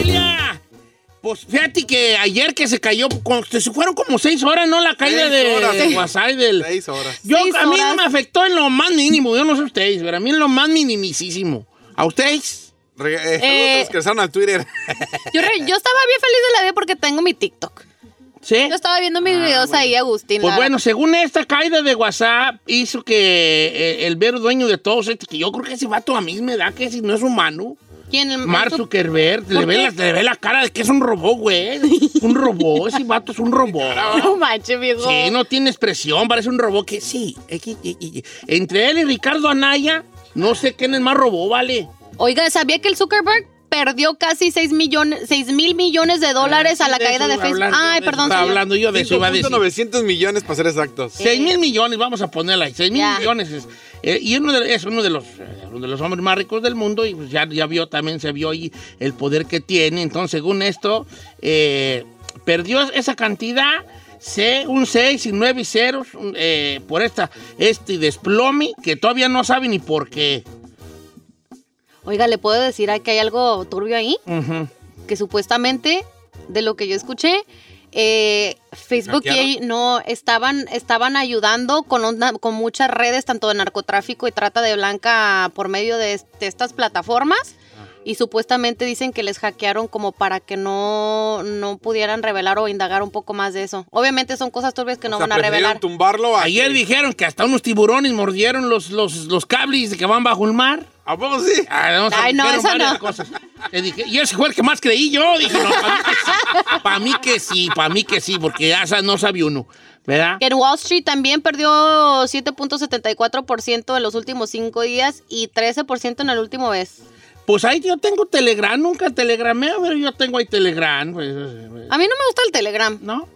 familia! Pues fíjate que ayer que se cayó, con- se fueron como seis horas, ¿no? La caída Seis de, horas. de WhatsApp del... Seis horas. Yo, Seis a mí no me afectó en lo más mínimo, yo no sé ustedes, pero a mí en lo más minimísimo. ¿A ustedes? Re- eh, Eh, regresaron al Twitter. Yo, re- yo estaba bien feliz de la vida porque tengo mi TikTok. ¿Sí? Yo estaba viendo mis videos ahí, Agustín. Pues bueno, según esta caída de WhatsApp, hizo que eh, el ver dueño de todos, este, que yo creo que ese vato a mí me da que si no es humano. ¿Quién? El, Mark Zuckerberg, le ¿Por ve, la, le ve la cara de que es un robot, güey. Un robot, ese vato es un robot. No manches, viejo. Sí, no tiene expresión, parece un robot que sí. eh, Entre él y Ricardo Anaya, no sé quién es más robot, ¿vale? Oiga, ¿sabía que el Zuckerberg perdió casi 6 millones, 6 mil millones de dólares a la Ah, caída de Facebook? Ay, perdón, Estaba hablando yo de eso, iba a decir. 5.900 millones para ser exactos. 6 mil millones, vamos a ponerla ahí. 6 mil millones. Es, eh, y uno de- es uno de, los, eh, uno de los hombres más ricos del mundo y pues ya, ya vio, también se vio ahí el poder que tiene. Entonces, según esto, eh, perdió esa cantidad, un 6 y 9 ceros eh, por esta, este desplome que todavía no sabe ni por qué. Oiga, ¿le puedo decir que hay algo turbio ahí? Ujú. Que supuestamente, de lo que yo escuché, eh, Facebook y ellos no estaban, estaban ayudando con, una- con muchas redes, tanto de narcotráfico y trata de blanca por medio de estas plataformas. Y supuestamente dicen que les hackearon como para que no, no pudieran revelar o indagar un poco más de eso. Obviamente son cosas turbias que no O sea, van a revelar. tumbarlo a Ayer que- dijeron que hasta unos tiburones mordieron los, los, los cables que van bajo el mar. ¿A poco sí? Ah, Ay, no, dijeron eso varias no. cosas. Le dije, y ese fue el que más creí yo. Dije, no, para mí que sí, para mí que sí, porque ya no sabía uno, ¿verdad? Que en Wall Street también perdió 7.74% en los últimos cinco días y 13% en el último mes. Pues ahí yo tengo Telegram, nunca telegrameo, pero yo tengo ahí Telegram, pues, eh, A mí no me gusta el Telegram. ¿no?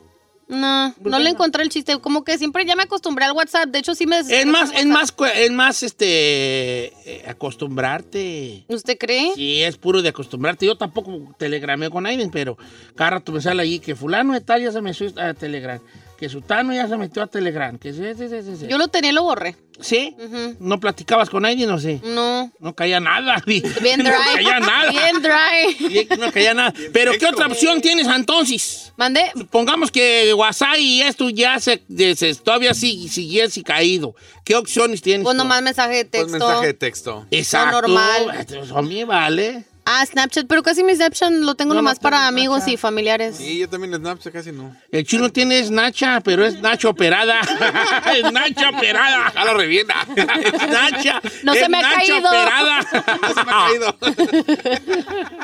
No, ¿Por no le encontré el chiste. Como que siempre ya me acostumbré al WhatsApp. De hecho, sí me... Es más, es más, es más, este, eh, acostumbrarte. ¿Usted cree? Sí, es puro de acostumbrarte. Yo tampoco telegrameo con alguien, pero cada rato me sale ahí que fulano de tal ya se metió a Telegram, que sutano ya se metió a Telegram, que sí, sí, sí, sí, sí. Yo lo tenía y lo borré. ¿Sí? ¿No platicabas con alguien o sí? No. No caía nada. Bien No dry. caía nada. Bien dry. No caía nada. Pero ¿qué otra opción tienes entonces? Mandé. Supongamos que WhatsApp y esto ya se, se- todavía sigue, siguiese caído. ¿Qué opciones tienes? Pues nomás mensaje de Pues texto. mensaje de texto. Exacto. normal. Pues a mí vale. Ah, Snapchat. Pero casi mi Snapchat lo tengo No, nomás no para amigos y familiares. Sí, yo también en Snapchat casi no. El chino tiene es Nacha, pero es Nacha operada. es Nacha operada. A la revienta. Es Nacha. No se me ha Nacha caído. operada. Se me ha caído.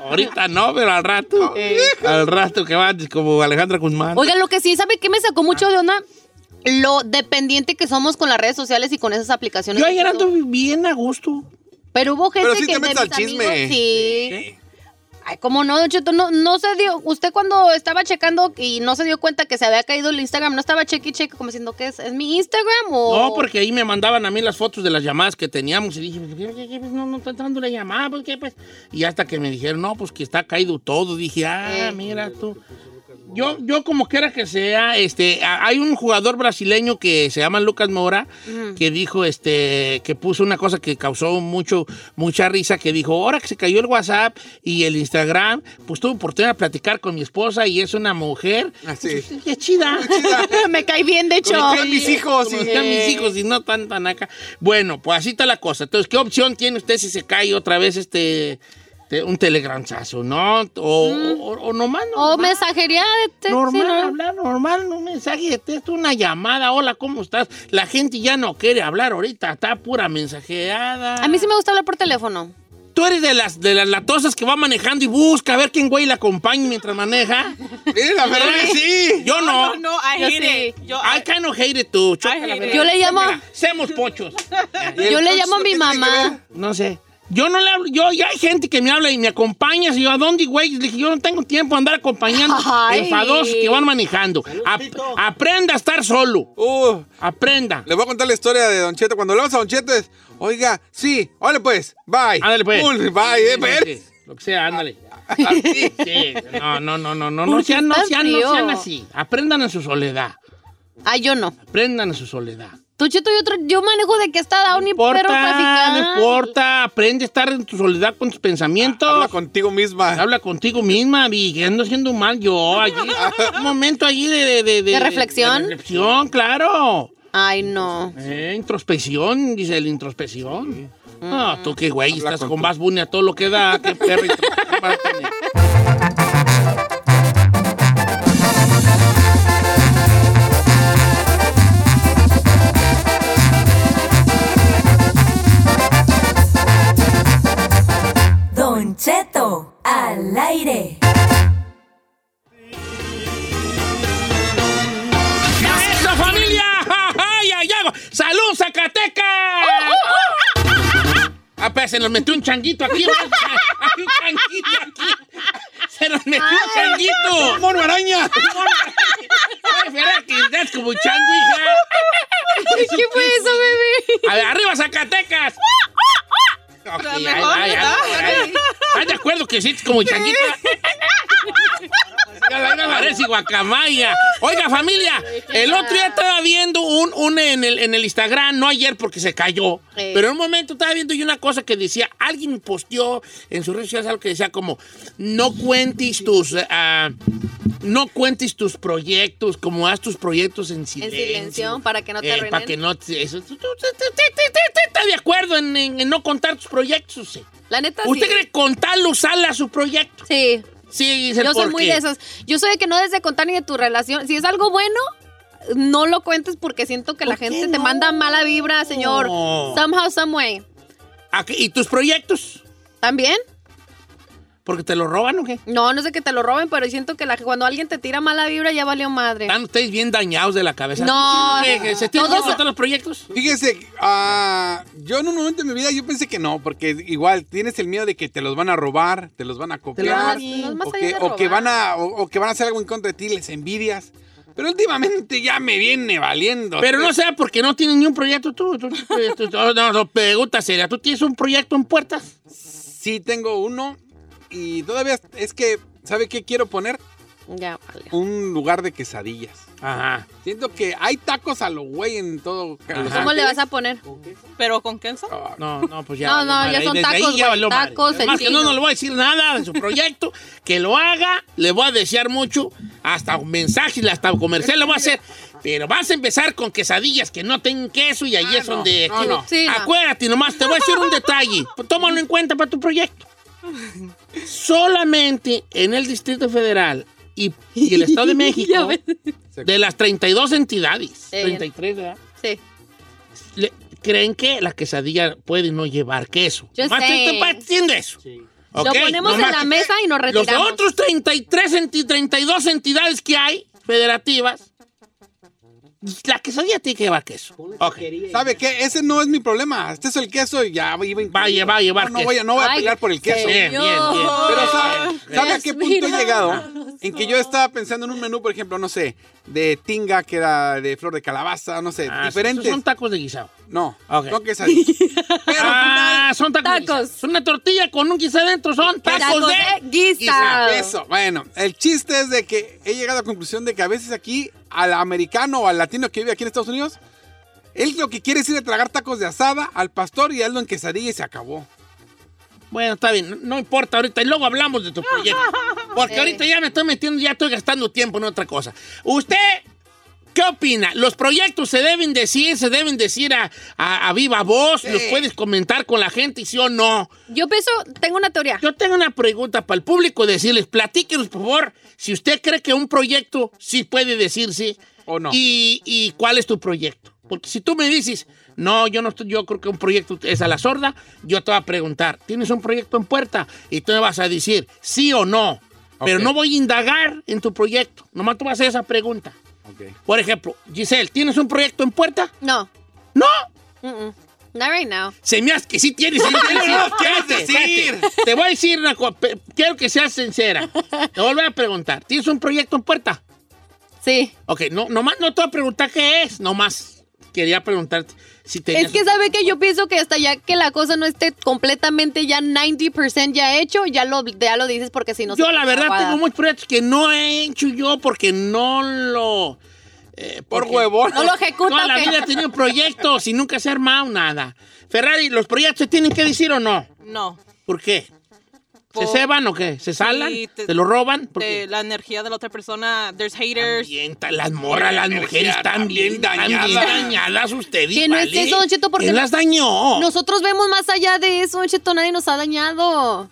Ahorita no, pero al rato. Al rato que va como Alejandra Guzmán. Oigan, lo que sí, ¿sabe qué me sacó mucho de onda? Lo dependiente que somos con las redes sociales y con esas aplicaciones. Yo ayer ando bien a gusto. Pero hubo gente Pero sí que te metes al chisme. amigos, sí. Ay, ¿cómo no, Don Cheto? No, no se dio. Usted cuando estaba checando y no se dio cuenta que se había caído el Instagram, ¿no estaba cheque y cheque como diciendo que es, es mi Instagram o...? No, porque ahí me mandaban a mí las fotos de las llamadas que teníamos y dije, pues, ¿qué, qué, qué, pues, no, no está entrando la llamada, pues, ¿qué, pues? Y hasta que me dijeron, no, pues que está caído todo. Dije, ah, Eh. mira tú. Yo, yo como quiera que sea, este, hay un jugador brasileño que se llama Lucas Mora, que dijo, este, que puso una cosa que causó mucho, mucha risa, que dijo, ahora que se cayó el WhatsApp y el Instagram, pues tuve oportunidad de platicar con mi esposa y es una mujer. Ah, sí. Pues, qué chida. me cae bien, de hecho. Como que mis hijos, Como sí. están mis hijos y no tan tan acá. Bueno, pues así está la cosa. Entonces, ¿qué opción tiene usted si se cae otra vez este te- un telegramzazo, no? O, o, o nomás Mm. O normal, mensajería de texto. normal, sí, ¿no? hablar normal, un mensaje de texto, una llamada, hola, ¿cómo estás? La gente ya no quiere hablar ahorita, está pura mensajeada. A mí sí me gusta hablar por teléfono. Tú eres de las, de las latosas que va manejando y busca a ver quién güey la acompaña mientras maneja. Mira, la verdad que sí. Yo no. No, no, I Yo hate sí. it. Yo, I kind of hate it too. Yo le llamo-. Seamos pochos. Yo le llamo a mi mamá. No sé. Yo no le hablo, yo ya hay gente que me habla y me acompaña. Y yo, ¿a dónde, güey? Le dije, yo no tengo tiempo de andar acompañando Ay. enfadosos que van manejando. Ap- aprenda a estar solo. Uh, Aprenda. le voy a contar la historia de Don Cheto. Cuando hablamos a Don Cheto es, oiga, sí, órale pues, bye. Ándale, pues. Pum, bye, eh, pues. Sí, Lo que sea, ándale. Sí, no, no, no, no, no, no ¿Por qué sean, no sean, no sean así. Aprendan en su soledad. Ah, yo no. Aprendan a su soledad. Tú, Cheto, yo, yo manejo de que está down No y importa, traficando. no importa. Aprende a estar en tu soledad con tus pensamientos. Habla contigo misma. Habla contigo misma, vi, que ando haciendo mal yo allí. Un momento allí de... ¿De, ¿De reflexión? de reflexión, claro. Ay, no. Eh, introspección, dice el introspección. No, tú qué güey, Habla estás con con más bunny a todo lo que da. Qué perro Don Cheto, al aire. ¡Eso, familia! ¡Ay, ay, ay! ¡Salud, Zacatecas! Ah, pues se nos metió un changuito aquí. Hay un changuito aquí. Se nos metió un changuito. ¡Mono araña! Ay, espera, que es como un chango, hija. ¿Qué fue eso, bebé? A ver, arriba, Zacatecas. Ok, ay, ay, ay, ay. ¿Estás de acuerdo que sí es como changuito? Parece guacamaya. Oiga, familia, el otro día estaba viendo un, un en, el, en el Instagram, no ayer porque se cayó, pero en un momento estaba viendo yo una cosa que decía, alguien posteó en sus redes sociales algo que decía como, no cuentes tus... ah, no cuentes tus proyectos, como haz tus proyectos en En silencio. silencio, para que no te Eh, para que no te... eso- tú- tú- tú- tú- tú- tú- tú- ¿Estás de acuerdo en, en- en no contar tus proyectos? sí? La neta, ¿Usted sí. cree contarlo, usarla a su proyecto? Sí. Sí, Yo soy muy qué. de esas. Yo soy de que no des de contar ni de tu relación. Si es algo bueno, no lo cuentes porque siento que la ¿Por qué gente te no? manda mala vibra, señor. Somehow, some way. ¿A qué? ¿Y tus proyectos? ¿También? ¿Porque te lo roban o qué? No, no sé que te lo roben, pero siento que la, cuando alguien te tira mala vibra ya valió madre. Están ustedes bien dañados de la cabeza. No. ¿Qué, qué, ¿Se tienen que Todos- contar los proyectos? Fíjese, ah, yo en un momento de mi vida yo pensé que no, porque igual tienes el miedo de que te los van a robar, te los van a copiar, o, que, o van a o, o que van a hacer algo en contra de ti, les envidias. Pero últimamente ya me viene valiendo. Pero no sea porque no tienes ni un proyecto tú. tú- tú- tú- tú- no, no, pregunta seria. ¿Tú tienes un proyecto en puertas? Sí tengo uno y todavía es que, ¿sabe qué quiero poner? Ya, vale. Un lugar de quesadillas. Ajá. Siento que hay tacos a lo güey en todo. Los ¿Cómo le vas a poner? ¿Pero con queso? No, no, pues ya. No, no, madre. ya son Desde tacos, ya valió tacos, Además que no, no le voy a decir nada de su proyecto. Que lo haga, le voy a desear mucho. Hasta un mensaje, hasta un comercial le voy a hacer. Pero vas a empezar con quesadillas que no tengan queso y ahí Ah, es no, donde... no, no. Sí. Acuérdate, nomás te voy a decir un detalle. Tómalo en cuenta para tu proyecto. Solamente en el Distrito Federal y, y el Estado de México, de las 32 entidades, Eh. 33, ¿verdad? Sí. le- creen que la quesadilla puede no llevar queso. Yo Nomás sé. estoy partiendo eso. Lo ponemos Nomás en la mesa y nos Los retiramos. otros 33, enti- 32 entidades que hay, federativas, la quesadilla tiene que llevar queso. Ok. ¿Sabe qué? Ese no es mi problema. Este es el queso y ya iba Va a llevar, va a llevar No, voy a, no voy a Ay, pelear por el queso. Bien, bien, bien. Pero ¿sabe, ¿sabe a qué punto he llegado? En que yo estaba pensando en un menú, por ejemplo, no sé, de tinga, que era de flor de calabaza, no sé, Ah, diferentes. son tacos de guisado. No, Ok. no quesadillas. Pero Ah, son tacos. Tacos. guisado. Es una tortilla con un guisado adentro, son tacos, Tacos de... de guisado. Eso, bueno, el chiste es de que he llegado a la conclusión de que a veces aquí, al americano o al latino que vive aquí en Estados Unidos, él lo que quiere es ir a tragar tacos de asada al pastor y hazlo en quesadilla y se acabó. Bueno, está bien, no, importa ahorita, y luego hablamos de tu proyecto. Porque ahorita ya me estoy metiendo, ya estoy gastando tiempo en otra cosa. ¿Usted qué opina? ¿Los proyectos se deben decir, se deben decir a, a- a viva voz? ¿Los puedes comentar con la gente, sí o no? Yo pienso, tengo una teoría. Yo tengo una pregunta para el público, decirles, platíquenos, por favor, si usted cree que un proyecto sí puede decirse. ¿O no? Y, y cuál es tu proyecto. Porque si tú me dices, no, yo no estoy, yo creo que un proyecto es a la sorda, yo te voy a preguntar, ¿tienes un proyecto en puerta? Y tú me vas a decir sí o no. Pero Ok. no voy a indagar en tu proyecto. Nomás tú vas a hacer esa pregunta. Por ejemplo, Giselle, ¿tienes un proyecto en puerta? No. No. Mm-mm. Not right now. Se me hace que sí tienes. sí tienes. No, ¿qué Espérate, vas a decir? espérate. Te voy a decir una cosa. Quiero que seas sincera. Te vuelvo a preguntar. ¿Tienes un proyecto en puerta? Sí. Ok, no, nomás no te voy a preguntar qué es. Nomás quería preguntarte si tenías... Es que sabe que yo pienso que hasta ya que la cosa no esté completamente ya 90% ya hecho, ya lo, ya lo dices porque si no Yo se la verdad tengo muchos proyectos que no he hecho yo porque no lo... eh, Por huevón. No lo ejecuta. Toda la vida ha tenido proyectos y nunca se ha armado nada. Ferrari, ¿los proyectos se tienen que decir o no? No. ¿Por qué? ¿Se ceban o qué? ¿Se salan? Sí, te- ¿Se lo roban? ¿Por De qué? la energía de la otra persona. There's haters. Las morras, las mujeres están bien, dañadas. dañada. dañadas ustedes. Que no es eso, Don Cheto, porque ¿Quién no- las dañó? Nosotros vemos más allá de eso, Don Cheto, nadie nos ha dañado.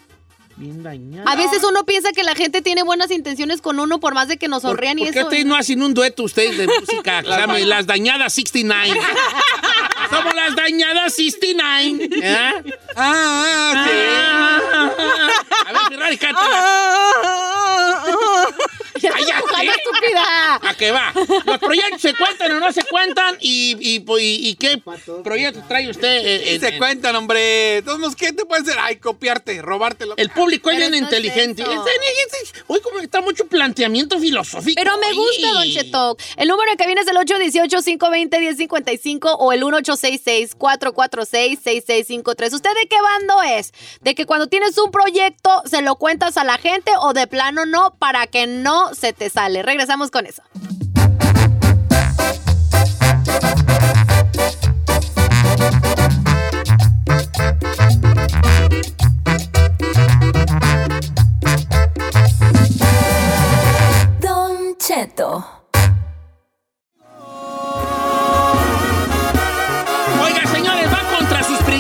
Bien dañadas. A veces uno piensa que la gente tiene buenas intenciones con uno por más de que nos ¿Por, sonrían y por qué eso. ustedes no hacen un dueto ustedes de música que se llame Las Dañadas 69? Somos las Dañadas 69. ¿eh? Ah, sí. A ver, Ferrari, cántala. ¡Cállate! ¡Ojalá, estúpida! ¿A qué va? ¿Los proyectos se cuentan o no se cuentan? ¿Y, y, y- y qué proyectos trae usted? eh, se en- cuentan, hombre. Entonces, ¿qué te puede hacer? Ay, copiarte, robártelo. El público es bien es inteligente. está- Hoy como que está mucho planteamiento filosófico. Pero me gusta, Don Ay. Cheto. El número de cabina es el 818-520-1055 o el 1866-446-6653. ¿Usted de qué bando es? ¿De que cuando tienes un proyecto se lo cuentas a la gente o de plano no para que no se te sale? Regresamos con eso. Don Cheto.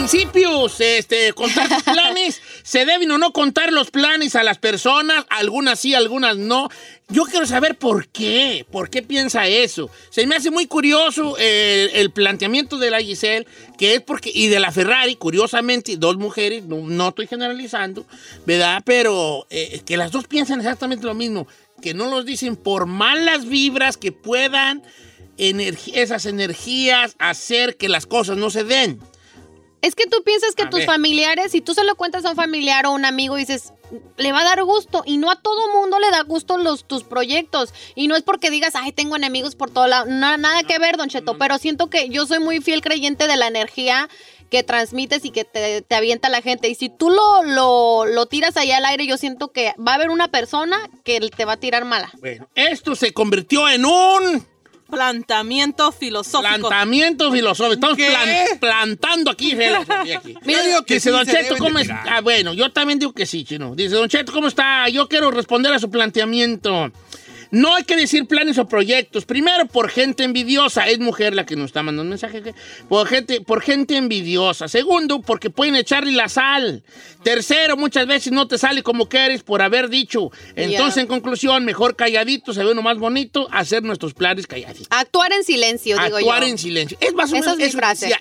Principios. Este, contar sus planes. ¿Se deben o no contar los planes a las personas? Algunas sí, algunas no. Yo quiero saber por qué. ¿Por qué piensa eso? Se me hace muy curioso eh, el planteamiento de la Giselle, que es porque. Y de la Ferrari, curiosamente, dos mujeres, no, no estoy generalizando, ¿verdad? Pero eh, que las dos piensan exactamente lo mismo. Que no los dicen por malas vibras que puedan esas energías hacer que las cosas no se den. Es que tú piensas que A tus ver. familiares, si tú se lo cuentas a un familiar o un amigo, dices, le va a dar gusto. Y no a todo mundo le da gusto los, tus proyectos. Y no es porque digas, ay, tengo enemigos por todo lado. No, nada que ver, Don Cheto. Pero siento que yo soy muy fiel creyente de la energía que transmites y que te, te avienta la gente. Y si tú lo, lo, lo tiras allá al aire, yo siento que va a haber una persona que te va a tirar mala. Bueno, esto se convirtió en un Planteamiento filosófico. planteamiento filosófico. Estamos plantando aquí filosofía aquí. Yo digo que Dice sí Don Cheto, ¿cómo está? Ah, bueno, yo también digo que sí, chino. Dice Don Cheto, ¿cómo está? Yo quiero responder a su planteamiento. No hay que decir planes o proyectos. Primero, por gente envidiosa. Es mujer la que nos está mandando un mensaje. Por gente, por gente envidiosa. Segundo, porque pueden echarle la sal. Tercero, muchas veces no te sale como quieres por haber dicho. Entonces, en conclusión, mejor calladito, se ve uno más bonito, hacer nuestros planes calladitos. Actuar en silencio, digo yo. Actuar en silencio. Es más o menos es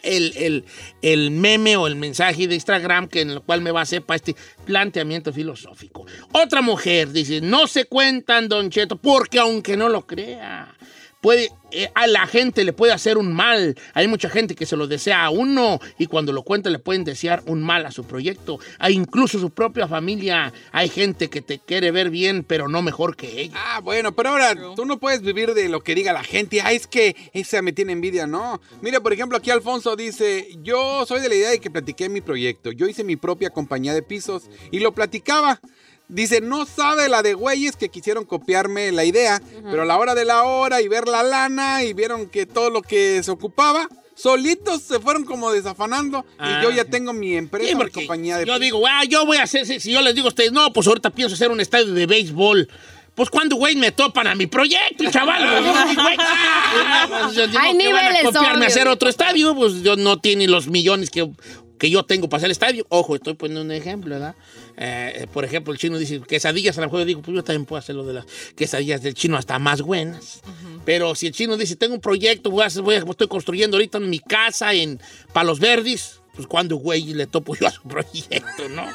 el, el- el meme o el mensaje de Instagram que en el cual me basé para este planteamiento filosófico. Otra mujer dice, no se cuentan, Don Cheto, porque aunque no lo crea, puede, eh, a la gente le puede hacer un mal. Hay mucha gente que se lo desea a uno y cuando lo cuenta le pueden desear un mal a su proyecto. Hay incluso su propia familia. Hay gente que te quiere ver bien, pero no mejor que ella. Ah, bueno, pero ahora tú no puedes vivir de lo que diga la gente. Ah, es que esa me tiene envidia, no. Mira, por ejemplo, aquí Alfonso dice, yo soy de la idea de que platiqué mi proyecto. Yo hice mi propia compañía de pisos y lo platicaba. Dice, no sabe la de güeyes que quisieron copiarme la idea, pero a la hora de la hora y ver la lana y vieron que todo lo que se ocupaba, solitos se fueron como desafanando Ah, y yo ya sí. tengo mi empresa, Sí, mi compañía de yo digo, ah, yo voy a hacer, si si yo les digo a ustedes, no, pues ahorita pienso hacer un estadio de béisbol. Pues cuando, güey, me topan a mi proyecto, chaval. Pues, yo, güey, ah, pues, Hay van a niveles, copiarme a hacer otro estadio, pues yo no tiene los millones que, que yo tengo para hacer el estadio. Ojo, estoy poniendo un ejemplo, ¿verdad? Eh, por ejemplo, el chino dice quesadillas, a lo mejor yo digo, pues yo también puedo hacer lo de las quesadillas del chino hasta más buenas. Pero si el chino dice, tengo un proyecto, voy a hacer- voy a- estoy construyendo ahorita mi casa en Palos Verdes, pues cuando, güey, le topo yo a su proyecto, ¿no?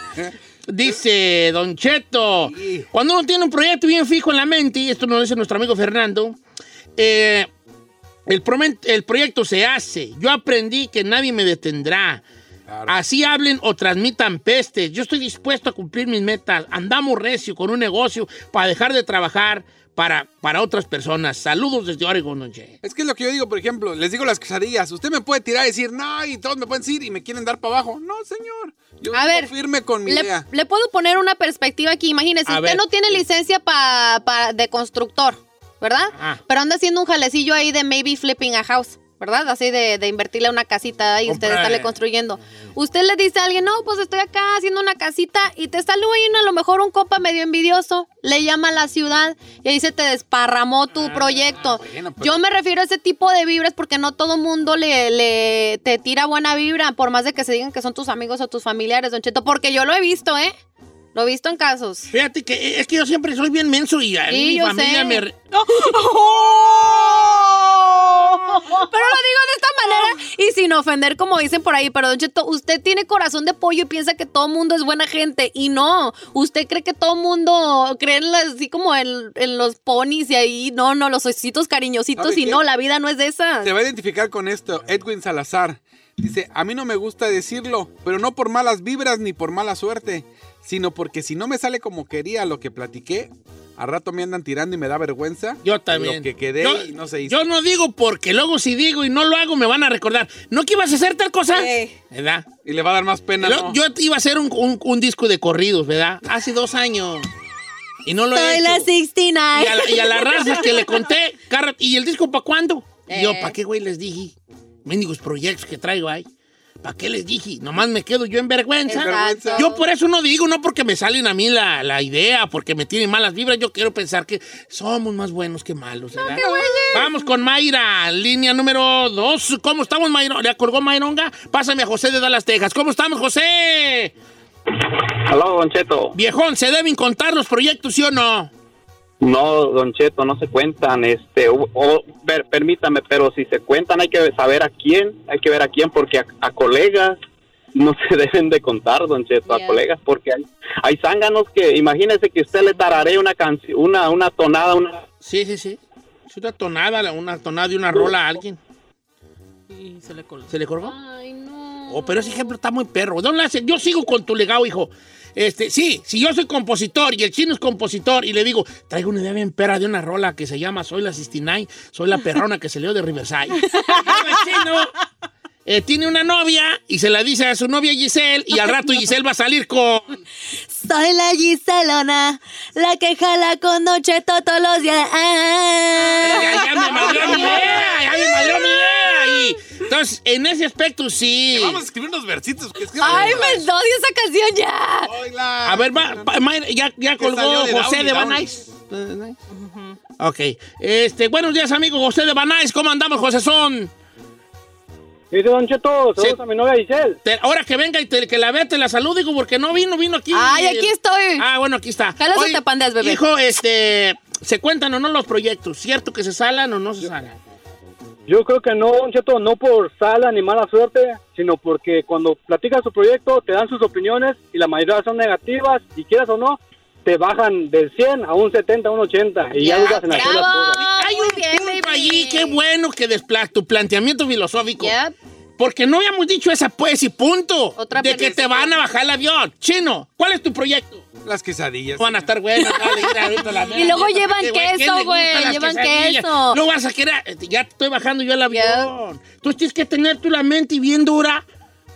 Dice Don Cheto, cuando uno tiene un proyecto bien fijo en la mente, y esto nos dice nuestro amigo Fernando, eh, el, el proyecto se hace. Yo aprendí que nadie me detendrá. Claro. Así hablen o transmitan pestes. Yo estoy dispuesto a cumplir mis metas. Andamos recio con un negocio para dejar de trabajar para, para otras personas. Saludos desde Oregon, Don Che. Es que es lo que yo digo, por ejemplo, les digo las quesadillas. Usted me puede tirar y decir, no, y todos me pueden decir y me quieren dar para abajo. No, señor. Yo A ver, firme con mi Le, idea. le puedo poner una perspectiva aquí. Imagínese, A usted ver. no tiene licencia pa- pa- de constructor. ¿verdad? Ah. Pero anda haciendo un jalecillo ahí de maybe flipping a house, ¿verdad? Así de, de invertirle a una casita y usted estarle construyendo. Usted le dice a alguien, no, pues estoy acá haciendo una casita y te sale ahí a lo mejor un copa medio envidioso, le llama a la ciudad y ahí se te desparramó tu proyecto. bueno, pero- Yo me refiero a ese tipo de vibras porque no todo mundo le, le te tira buena vibra, por más de que se digan que son tus amigos o tus familiares, Don Cheto, porque yo lo he visto, ¿eh? Lo he visto en casos. Fíjate que eh, es que yo siempre soy bien menso y a mí mi familia sé. me... re- Pero lo digo de esta manera y sin ofender, como dicen por ahí. Pero, Don Cheto, usted tiene corazón de pollo y piensa que todo mundo es buena gente. Y no, usted cree que todo mundo cree en las- así como en, en los ponis y ahí. No, no, los ositos cariñositos. ¿Sabe Y qué? no, la vida no es de esas. Se va a identificar con esto, Edwin Salazar. Dice, a mí no me gusta decirlo, pero no por malas vibras ni por mala suerte, sino porque si no me sale como quería lo que platiqué, a rato me andan tirando y me da vergüenza. Yo también. Lo que quedé yo, y no se hizo. Yo no digo porque luego si digo y no lo hago me van a recordar. ¿No que ibas a hacer tal cosa? Sí. ¿Verdad? Y le va a dar más pena, Yo, ¿no? yo iba a hacer un, un- un disco de corridos, ¿verdad? Hace dos años. Y no lo he Soy hecho. la 69. Y a, la, y a las razas que le conté, ¿y el disco para cuándo? Y yo, Eh. ¿para qué, güey, les dije? Mendigos proyectos que traigo ahí. ¿Para qué les dije? Nomás me quedo yo en vergüenza. Exacto. Yo por eso no digo, no porque me salen a mí la, la idea, porque me tienen malas vibras. Yo quiero pensar que somos más buenos que malos, ¿verdad? Vamos con Mayra, línea número dos. ¿Cómo estamos, Mayra? ¿Le colgó Mayronga? Pásame a José de Dallas, Texas. ¿Cómo estamos, José? Aló, Don Cheto. Viejón, ¿se deben contar los proyectos, sí o no? No, Don Cheto, no se cuentan. Este, o- o- per- permítame, pero si se cuentan hay que saber a quién, hay que ver a quién, porque a, a colegas no se deben de contar, Don Cheto, Yeah. a colegas, porque hay, hay zánganos que, imagínese que usted le tararé una canción, una, una tonada, una... Sí, sí, sí. Es una tonada, una tonada y una rola a alguien. Y se le colgó. ¿Se le colgó? Ay, no. Oh, pero ese ejemplo está muy perro. Don Lace, yo sigo con tu legado, hijo. Este, sí, si yo soy compositor y el chino es compositor y le digo, traigo una idea bien perra de una rola que se llama Soy la 69, soy la perrona que se leo de Riverside. El chino eh, tiene una novia y se la dice a su novia Giselle y al rato Giselle va a salir con... Soy la Giselona, la que jala con Don Cheto todos los días. Ah. Ya, ya me madrió mi idea, ya me madrió mi idea. Entonces, en ese aspecto sí. Vamos a escribir unos versitos. Que escriban Ay, me odio esa canción ya. Oiga. A ver, Mayra, ya, colgó de José Downey, de Downey. Banais. Ok. Este, buenos días, amigo José de Banais. ¿Cómo andamos, José Son? Dice Don Cheto, saludos Sí. a mi novia Giselle. Te- ahora que venga y te- que la vea, te la saludo, digo, porque no vino, vino aquí. Ay, aquí estoy. Ah, bueno, aquí está. Jalas te pandeas, bebé. Hijo, este, ¿se cuentan o no los proyectos? ¿Cierto que se salan o no se salan? Yo creo que no, Don Cheto, no por sala ni mala suerte, sino porque cuando platicas su proyecto te dan sus opiniones y la mayoría son negativas y quieras o no, te bajan del 100 a un 70, a un 80 y ya, Ya, dudas en hacer las cosas. Hay un bien, punto allí, qué bueno que despla tu planteamiento filosófico. Yep. Porque no habíamos dicho esa pues y punto. Otra de que te van a bajar el avión. Chino, ¿cuál es tu proyecto? Las quesadillas. Van a estar buenas, Y luego llevan porque, queso, ¿quién le güey, llevan queso. No vas a querer, ya te estoy bajando yo el avión. Tú tienes que tener tú la mente bien dura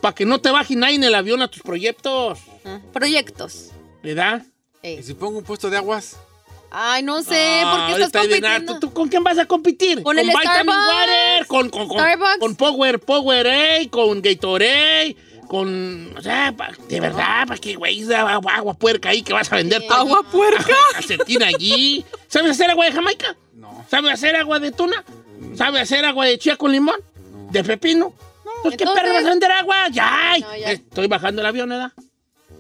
para que no te baje nadie en el avión a tus proyectos, Ah, Proyectos. ¿verdad? Ey. ¿Y si pongo un puesto de aguas? Ay, no sé, Ah, ¿por qué estás nada. compitiendo? ¿Tú, tú con quién vas a competir? Con el Vitamin Starbucks. Water, con, con, con, Starbucks. con Power, Powerade, con Gatorade, con... O sea, pa- de verdad, ¿para qué, güey? Agua, agua puerca ahí que vas a vender. todo ¿Agua puerca? Calcetín allí. ¿Sabes hacer agua de Jamaica? No. ¿Sabes hacer agua de tuna? ¿Sabes hacer agua de chía con limón? ¿De pepino? Entonces, ¿qué perro vas a vender agua? Ya. No, ya. Estoy bajando el avión, ¿verdad?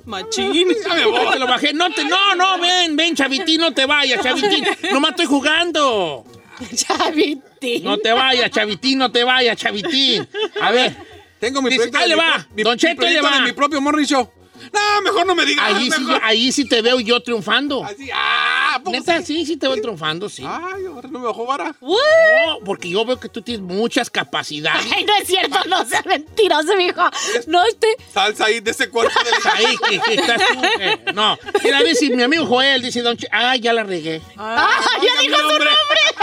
Machín. Ya me voy. Te lo bajé. No, te, no, no, ven, ven, Chavitín, no te vayas, Chavitín. Nomás estoy jugando. Chavitín. No te vayas, Chavitín, no te vayas, Chavitín. A ver, Tengo mi Dice, proyecto. ahí le va. mi- Don mi Cheto, ahí le proyecto va. de mi propio morning show. No, mejor no me digas. ahí sí, mejor. ahí sí te veo yo triunfando. Así, ah, ¿a poco Neta, sí? sí, sí te veo triunfando, sí. Ay, ahora no me bajó vara. No, porque yo veo que tú tienes muchas capacidades. Ay, no es cierto, no seas mentiroso, mijo. No, este. Salsa ahí de ese cuerpo de la... Ahí, que, que estás tú. que- no, mira, dice mi amigo Joel, dice Don Che, ah, ya la regué. ¡Ah, ya dijo su nombre!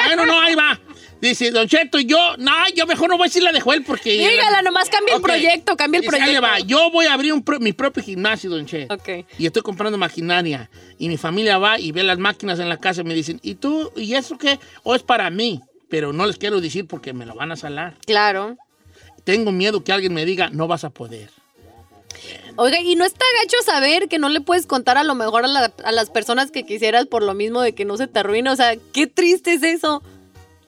Bueno, no, ahí va. Dice, Don Cheto, yo, no, yo mejor no voy a decir la de Joel porque... Dígala, nomás cambia el proyecto, cambia el Dice, ahí le proyecto. va, yo voy a abrir un pro- mi propio gimnasio, Don Cheto. Ok. Y estoy comprando maquinaria. Y mi familia va y ve las máquinas en la casa y me dicen, ¿y tú? ¿Y eso qué? O es para mí. Pero no les quiero decir porque me lo van a salar. Claro. Tengo miedo que alguien me diga, no vas a poder. Oiga, y no está gacho saber que no le puedes contar a lo mejor a, la- a las personas que quisieras por lo mismo de que no se te arruine. O sea, qué triste es eso.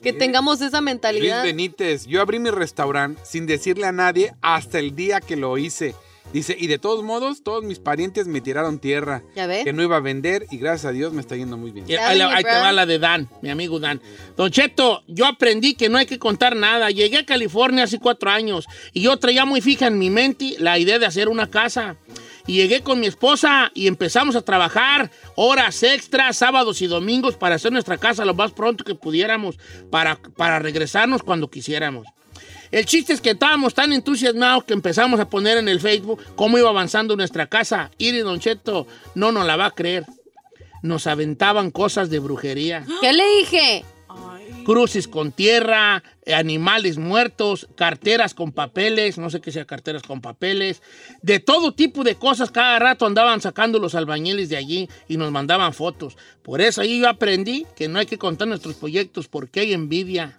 Que tengamos esa Luis mentalidad. Benítez, yo abrí mi restaurante sin decirle a nadie hasta el día que lo hice. Dice, y de todos modos, todos mis parientes me tiraron tierra. ¿Ya ve? Que no iba a vender y gracias a Dios me está yendo muy bien. Y ahí, te va la de Dan, mi amigo Dan. Don Cheto, yo aprendí que no hay que contar nada. Llegué a California hace cuatro años y yo traía muy fija en mi mente la idea de hacer una casa. Y llegué con mi esposa y empezamos a trabajar horas extras, sábados y domingos para hacer nuestra casa lo más pronto que pudiéramos, para, para regresarnos cuando quisiéramos. El chiste es que estábamos tan entusiasmados que empezamos a poner en el Facebook cómo iba avanzando nuestra casa. Y Don Cheto no nos la va a creer. Nos aventaban cosas de brujería. ¿Qué le dije? Cruces con tierra, eh, animales muertos, carteras con papeles, no sé qué sea carteras con papeles, de todo tipo de cosas. Cada rato andaban sacando los albañiles de allí y nos mandaban fotos. Por eso ahí yo aprendí que no hay que contar nuestros proyectos porque hay envidia.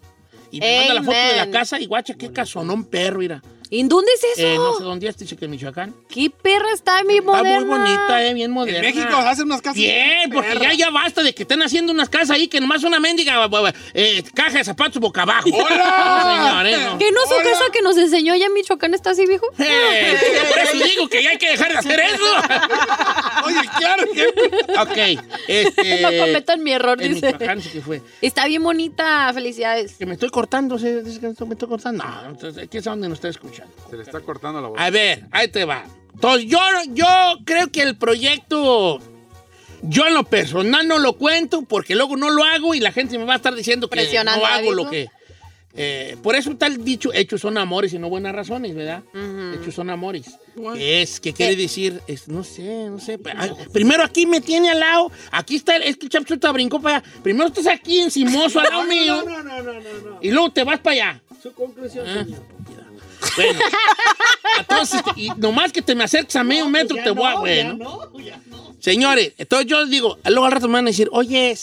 Y me manda la foto de la casa y guacha, qué casonón perro, mira. ¿En dónde es eso? Eh, no sé dónde es, dice que en Michoacán. ¿Qué perra está mi Está moderna? muy bonita, eh, bien En moderna. México hacen unas casas. Bien, porque ya, ya basta de que estén haciendo unas casas ahí que nomás una mendiga eh, caja de zapatos boca abajo. ¡Hola! No, señor, eh, no. ¿Qué no su Hola. casa que nos enseñó ya en Michoacán está así, viejo? Eh, por eso digo que ya hay que dejar de hacer eso. Oye, claro que... ok, este... no cometan mi error, en dice. Michoacán sí que fue. Está bien bonita, felicidades. Que me estoy cortando, ¿sí? Que me estoy cortando. No, entonces, ¿qué es donde nos está escuchando? Se le está cortando la voz. A ver, ahí te va. Entonces, yo, yo creo que el proyecto, yo en lo personal no lo cuento porque luego no lo hago y la gente me va a estar diciendo que Presionando no hago lo que... eh, por eso está el dicho, hechos son amores y no buenas razones, ¿verdad? Ujú. Hechos son amores. Es, que quiere decir, es, no sé, no sé. Ay, Primero aquí me tiene al lado, aquí está, el- es que el chapchuta brincó para allá. Primero estás aquí encimoso al lado mío. No, no, no, no, no. Y luego te vas para allá. Su conclusión, Ah. señor. Bueno, entonces, y nomás que te me acerques a medio metro, Ya te voy a. no, Bueno, ya no, ya no. señores, entonces yo digo, luego al rato me van a decir, oye,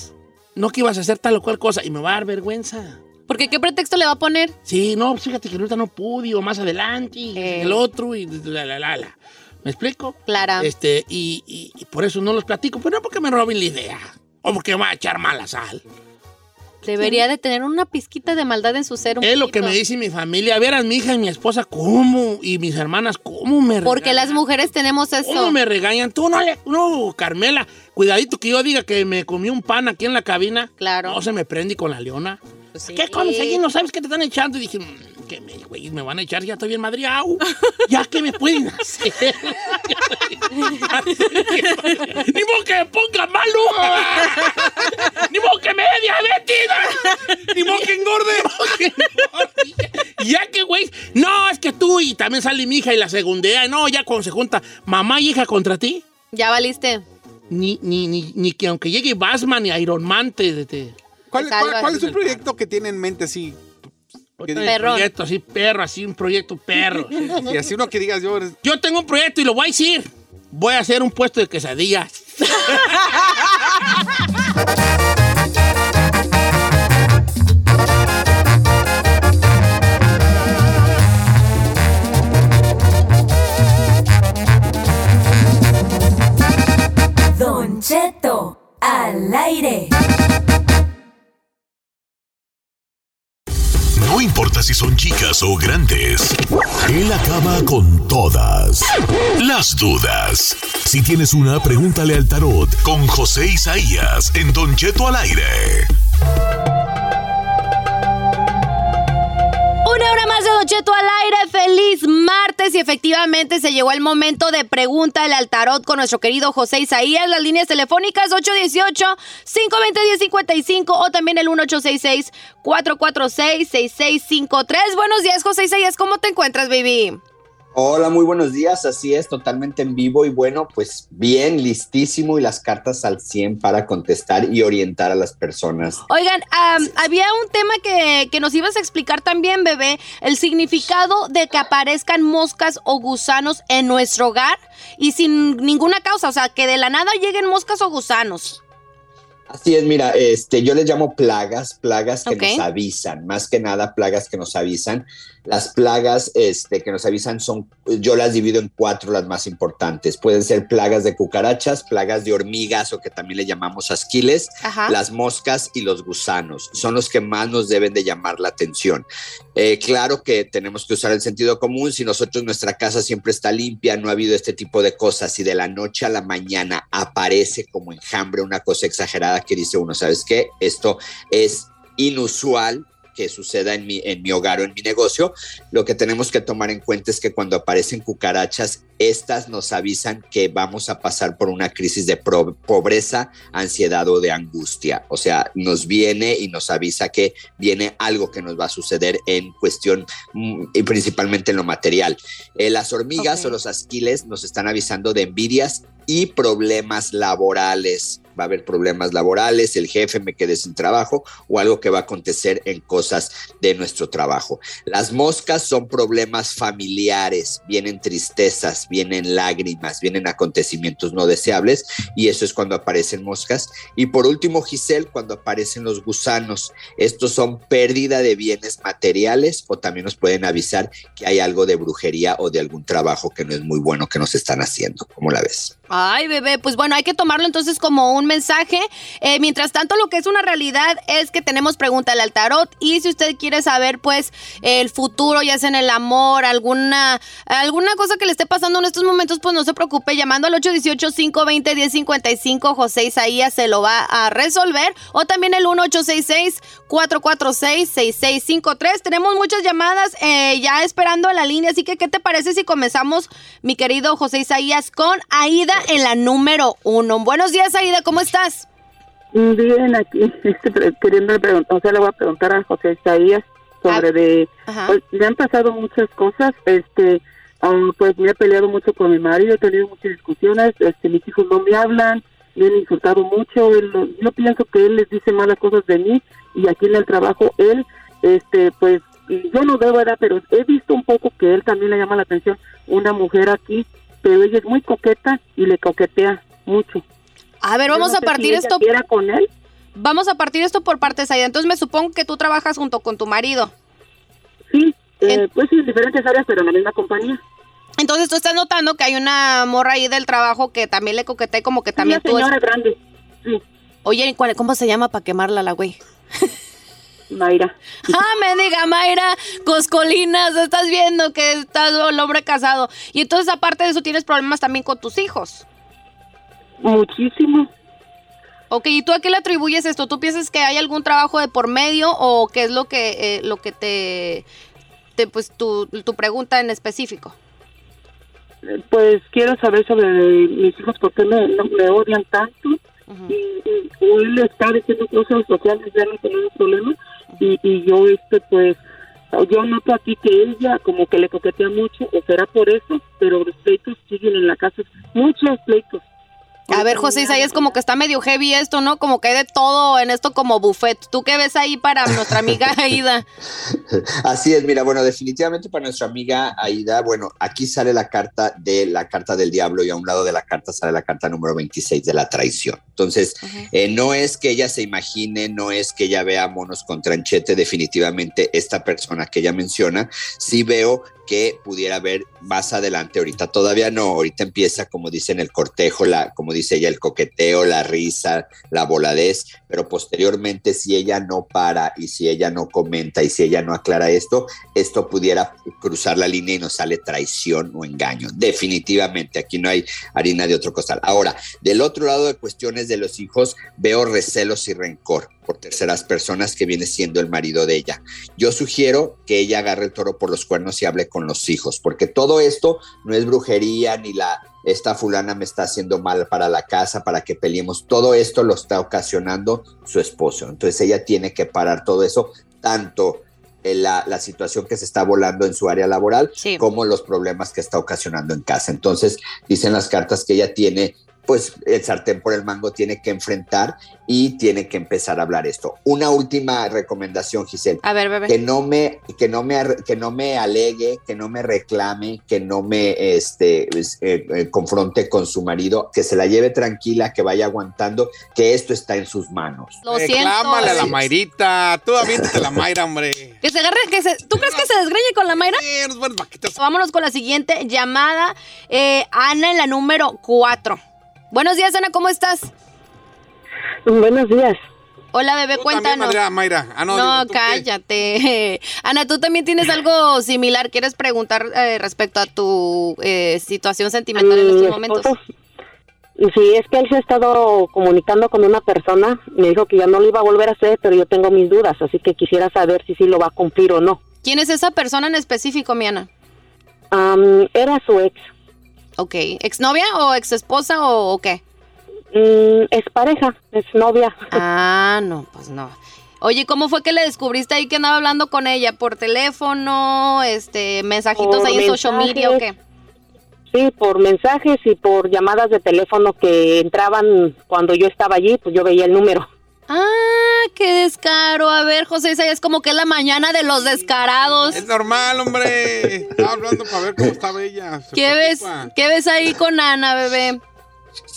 no que ibas a hacer tal o cual cosa, y me va a dar vergüenza. Porque qué pretexto le va a poner? Sí, no, pues fíjate que ahorita no pude, o más adelante, y Eh. el otro, y la, la, la, la. ¿Me explico? Clara. Este, y, y- y por eso no los platico, pero no porque me roben la idea, o porque me va a echar mala sal. Debería de tener una pizquita de maldad en su ser. un Es lo que me dice mi familia. Verán, mi hija y mi esposa, ¿cómo? Y mis hermanas, ¿cómo me Porque las regañan? mujeres tenemos eso. ¿Cómo me regañan? Tú no le... No, Carmela, cuidadito que yo diga que me comí un pan aquí en la cabina. Claro. No se me prende con la leona. Pues sí. ¿Qué allí? ¿No sabes qué te están echando? Y dije, "Mm, ¿qué me, güey, me van a echar? Ya estoy bien madreado. ¿Ya qué me pueden hacer? ¡Ni modo que me ponga malo! ¡Ni modo que me dé diabetes! ¡Ni modo que engorde! ¡Ni modo que engorde! ya que, güey, no, es que tú y también sale mi hija y la segundea. No, ya cuando se junta mamá y hija contra ti, Ya valiste. ni, ni, ni, ni que aunque llegue Batman y Iron Man te... te- ¿Cuál, es un proyecto que tiene en mente así? Que diga- Perrón. proyecto así, perro, así, un proyecto perro. sí. Y así uno que digas yo... eres- Yo tengo un proyecto y lo voy a decir. Voy a hacer un puesto de quesadillas. Don Cheto al aire. No importa si son chicas o grandes, él acaba con todas las dudas. Si tienes una, pregúntale al tarot con José Isaías en Don Cheto al aire. Más Don al aire. Feliz martes. Y efectivamente se llegó el momento de Pregúntale al Tarot con nuestro querido José Isaías. Las líneas telefónicas 818-520-1055 o también el 1866-446-6653. Buenos días, José Isaías. ¿Cómo te encuentras, baby? Hola, muy buenos días. Así es, totalmente en vivo y bueno, pues bien, listísimo y las cartas al 100 para contestar y orientar a las personas. Oigan, am, había un tema que, que nos ibas a explicar también, bebé, el significado de que aparezcan moscas o gusanos en nuestro hogar y sin ninguna causa, o sea, que de la nada lleguen moscas o gusanos. Así es, mira, este, yo les llamo plagas, plagas que nos avisan, más que nada plagas que nos avisan. Las plagas este, que nos avisan son, yo las divido en cuatro, las más importantes. Pueden ser plagas de cucarachas, plagas de hormigas o que también le llamamos asquiles, Ajá. las moscas y los gusanos. Son los que más nos deben de llamar la atención. Eh, claro que tenemos que usar el sentido común. Si nosotros nuestra casa siempre está limpia, no ha habido este tipo de cosas, y de la noche a la mañana aparece como enjambre una cosa exagerada que dice uno, ¿sabes qué? Esto es inusual que suceda en mi, en mi hogar o en mi negocio, lo que tenemos que tomar en cuenta es que cuando aparecen cucarachas, estas nos avisan que vamos a pasar por una crisis de pobreza, ansiedad o de angustia. O sea, nos viene y nos avisa que viene algo que nos va a suceder en cuestión mm, y principalmente en lo material. Eh, las hormigas o los asquiles nos están avisando de envidias y problemas laborales. Va a haber problemas laborales, el jefe me quede sin trabajo o algo que va a acontecer en cosas de nuestro trabajo. Las moscas son problemas familiares, vienen tristezas, vienen lágrimas, vienen acontecimientos no deseables y eso es cuando aparecen moscas. Y por último, Giselle, cuando aparecen los gusanos, estos son pérdida de bienes materiales o también nos pueden avisar que hay algo de brujería o de algún trabajo que no es muy bueno que nos están haciendo. ¿Cómo la ves? Ay, bebé, pues bueno, hay que tomarlo entonces como un mensaje. Eh, mientras tanto, lo que es una realidad es que tenemos pregúntale al tarot y si usted quiere saber, pues, el futuro, ya sea en el amor, alguna, alguna cosa que le esté pasando en estos momentos, pues no se preocupe, llamando al 818-520-1055, José Isaías se lo va a resolver, o también el 1866-446-6653. Tenemos muchas llamadas eh, ya esperando en la línea, así que, ¿qué te parece si comenzamos, mi querido José Isaías, con Aida en la número uno? Buenos días, Aida, ¿cómo estás? Bien, aquí este, queriendo preguntar, o sea, le voy a preguntar a José Isaías sobre de, Ajá. pues, me han pasado muchas cosas, este, ah, pues me he peleado mucho con mi marido, he tenido muchas discusiones, este, mis hijos no me hablan, me han insultado mucho, él- yo pienso que él les dice malas cosas de mí y aquí en el trabajo él, este, pues, yo no debo, ¿verdad? Pero he visto un poco que él también le llama la atención una mujer aquí, pero ella es muy coqueta y le coquetea mucho. A ver, vamos no a si partir ella esto. quiera con él. Vamos a partir esto por partes, Aida. Entonces me supongo que tú trabajas junto con tu marido. Sí, eh, pues sí, en diferentes áreas, pero en la misma compañía. Entonces tú estás notando que hay una morra ahí del trabajo que también le coquetea como que también Una tú. señora grande, sí, Oye, ¿cuál- ¿cómo se llama para quemarla la güey? Mayra. Ah, me diga Mayra, Coscolinas, estás viendo que estás el hombre casado. Y entonces aparte de eso tienes problemas también con tus hijos. Muchísimo. Ok, ¿y tú a qué le atribuyes esto? ¿Tú piensas que hay algún trabajo de por medio o qué es lo que, eh, lo que te, te, pues tu, tu pregunta en específico? Eh, Pues quiero saber sobre mis hijos, por qué me, no- me odian tanto. y, y- él está diciendo cosas sociales, ya no tenemos problema. Y, y yo, este, pues, yo noto aquí que ella como que le coquetea mucho, o será por eso, pero los pleitos siguen en la casa. Muchos pleitos. A ver, José Isaías, como que está medio heavy esto, ¿no? Como que hay de todo en esto como buffet. ¿Tú qué ves ahí para nuestra amiga Aida? Así es, mira, bueno, definitivamente para nuestra amiga Aida, bueno, aquí sale la carta de la carta del diablo y a un lado de la carta sale la carta número 26 de la traición. Entonces, eh, no es que ella se imagine, no es que ella vea monos con tranchete, definitivamente esta persona que ella menciona, sí veo que pudiera ver más adelante, ahorita todavía no, ahorita empieza como dicen el cortejo, la, como dice ella, el coqueteo, la risa, la voladez, pero posteriormente si ella no para y si ella no comenta y si ella no aclara esto, esto pudiera cruzar la línea y nos sale traición o engaño. Definitivamente, aquí no hay harina de otro costal. Ahora, del otro lado de cuestiones de los hijos, veo recelos y rencor por terceras personas que viene siendo el marido de ella. Yo sugiero que ella agarre el toro por los cuernos y hable con los hijos, porque todo esto no es brujería ni la esta fulana me está haciendo mal para la casa, para que peleemos. Todo esto lo está ocasionando su esposo. Entonces ella tiene que parar todo eso, tanto eh, la, la situación que se está volando en su área laboral, Sí. como los problemas que está ocasionando en casa. Entonces, dicen las cartas que ella tiene, pues el sartén por el mango tiene que enfrentar y tiene que empezar a hablar esto. Una última recomendación, Giselle A ver, bebé. que no me que no me que no me alegue que no me reclame que no me este es- eh, eh, confronte con su marido que se la lleve tranquila que vaya aguantando que esto está en sus manos Lo siento. Reclámale a la. Mayrita. Tú aviéntate a la Mayra, hombre. Que se agarre, que se, ¿Tú crees que se desgreñe con la Mayra? Vaquitas. Vámonos con la siguiente llamada. Eh, Ana en la número 4. Buenos días, Ana, ¿cómo estás? Buenos días. Hola, bebé, Tú también, cuéntanos. Adriana Mayra. Ah, no, No, digo, ¿tú qué? cállate. Ana, tú también tienes algo similar. ¿Quieres preguntar eh, respecto a tu eh, situación sentimental en Mi estos momentos? Sí, es que él se ha estado comunicando con una persona, me dijo que ya no lo iba a volver a hacer, pero yo tengo mis dudas, así que quisiera saber si sí lo va a cumplir o no. ¿Quién es esa persona en específico, mi Ana? Am, era su ex, Ok, ¿exnovia o exesposa o, o qué? Mm, es pareja, es novia. Ah, no, pues no. Oye, ¿cómo fue que le descubriste ahí que andaba hablando con ella? ¿Por teléfono? Este, mensajitos Por ahí en social media o qué? Sí, por mensajes y por llamadas de teléfono que entraban cuando yo estaba allí, pues yo veía el número. Ah, qué descaro. A ver, José, esa es como que es la mañana de los descarados. Es normal, hombre. Estaba hablando para ver cómo estaba ella. Se ¿Qué ves? ¿Qué ves ahí con Ana, bebé?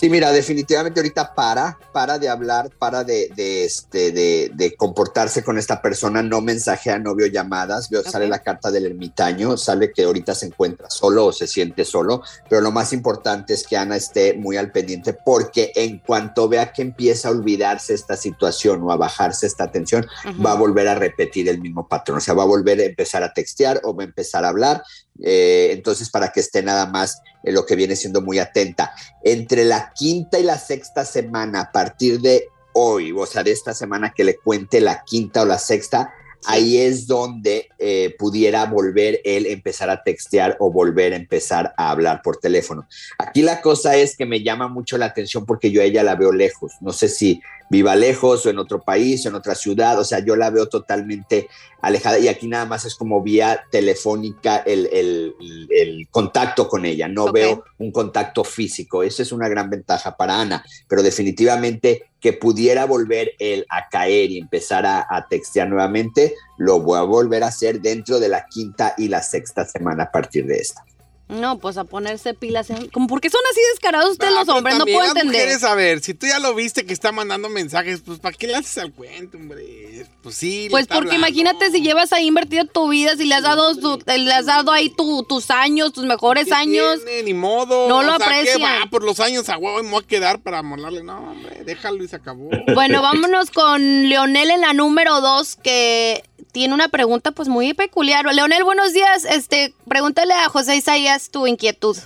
Sí, mira, definitivamente ahorita para, para de hablar, para de, de, este, de, de comportarse con esta persona, no mensajea, no veo llamadas, veo, sale la carta del ermitaño, sale que ahorita se encuentra solo o se siente solo, pero lo más importante es que Ana esté muy al pendiente porque en cuanto vea que empieza a olvidarse esta situación o a bajarse esta tensión, va a volver a repetir el mismo patrón, o sea, va a volver a empezar a textear o va a empezar a hablar, eh, entonces para que esté nada más en lo que viene siendo muy atenta. Entre la quinta y la sexta semana, a partir de hoy, o sea, de esta semana que le cuente la quinta o la sexta, ahí es donde eh, pudiera volver él empezar a textear o volver a empezar a hablar por teléfono. Aquí la cosa es que me llama mucho la atención porque yo a ella la veo lejos. No sé si viva lejos o en otro país o en otra ciudad. O sea, yo la veo totalmente alejada y aquí nada más es como vía telefónica el, el- contacto con ella. No veo un contacto físico. Esa es una gran ventaja para Ana, pero definitivamente que pudiera volver él a caer y empezar a, a textear nuevamente, lo voy a volver a hacer dentro de la quinta y la sexta semana a partir de esta. No, pues a ponerse pilas. en- ¿Cómo, ¿Por qué son así descarados ustedes los hombres? No puedo entender. mujeres, a ver, si tú ya lo viste que está mandando mensajes, pues ¿para qué le haces al cuento, hombre? Pues sí. Pues porque hablando. imagínate si llevas ahí invertido tu vida, si le has dado, su- le has dado ahí tu- tus años, tus mejores ¿Qué años. tiene? Ni modo. No lo O sea, ¿qué va? Por los años a huevo me voy a quedar para molarle. No, hombre, déjalo y se acabó. Bueno, vámonos con Leonel en la número dos, que tiene una pregunta pues muy peculiar. Leonel, buenos días. Este, pregúntale a José Isaías tu inquietud.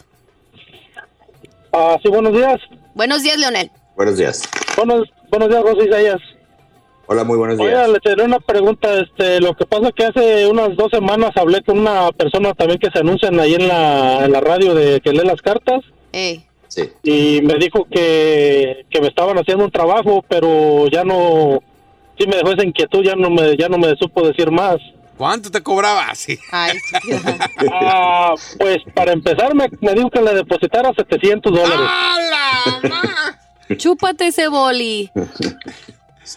Ah, sí, buenos días. Buenos días, Leonel. Buenos días. Buenos, buenos días, José Isaías. Hola, muy buenos días. Oiga, le tenía una pregunta. Este, lo que pasa es que hace unas dos semanas hablé con una persona también que se anuncian ahí en la, en la radio de que lee las cartas. Ey. Sí. Y me dijo que, que me estaban haciendo un trabajo, pero ya no, sí me dejó esa inquietud, ya no me, ya no me supo decir más. ¿Cuánto te cobraba? Sí. Ay, Ah, pues para empezar me, me dijo que le depositara 700 dólares. Chúpate ese boli.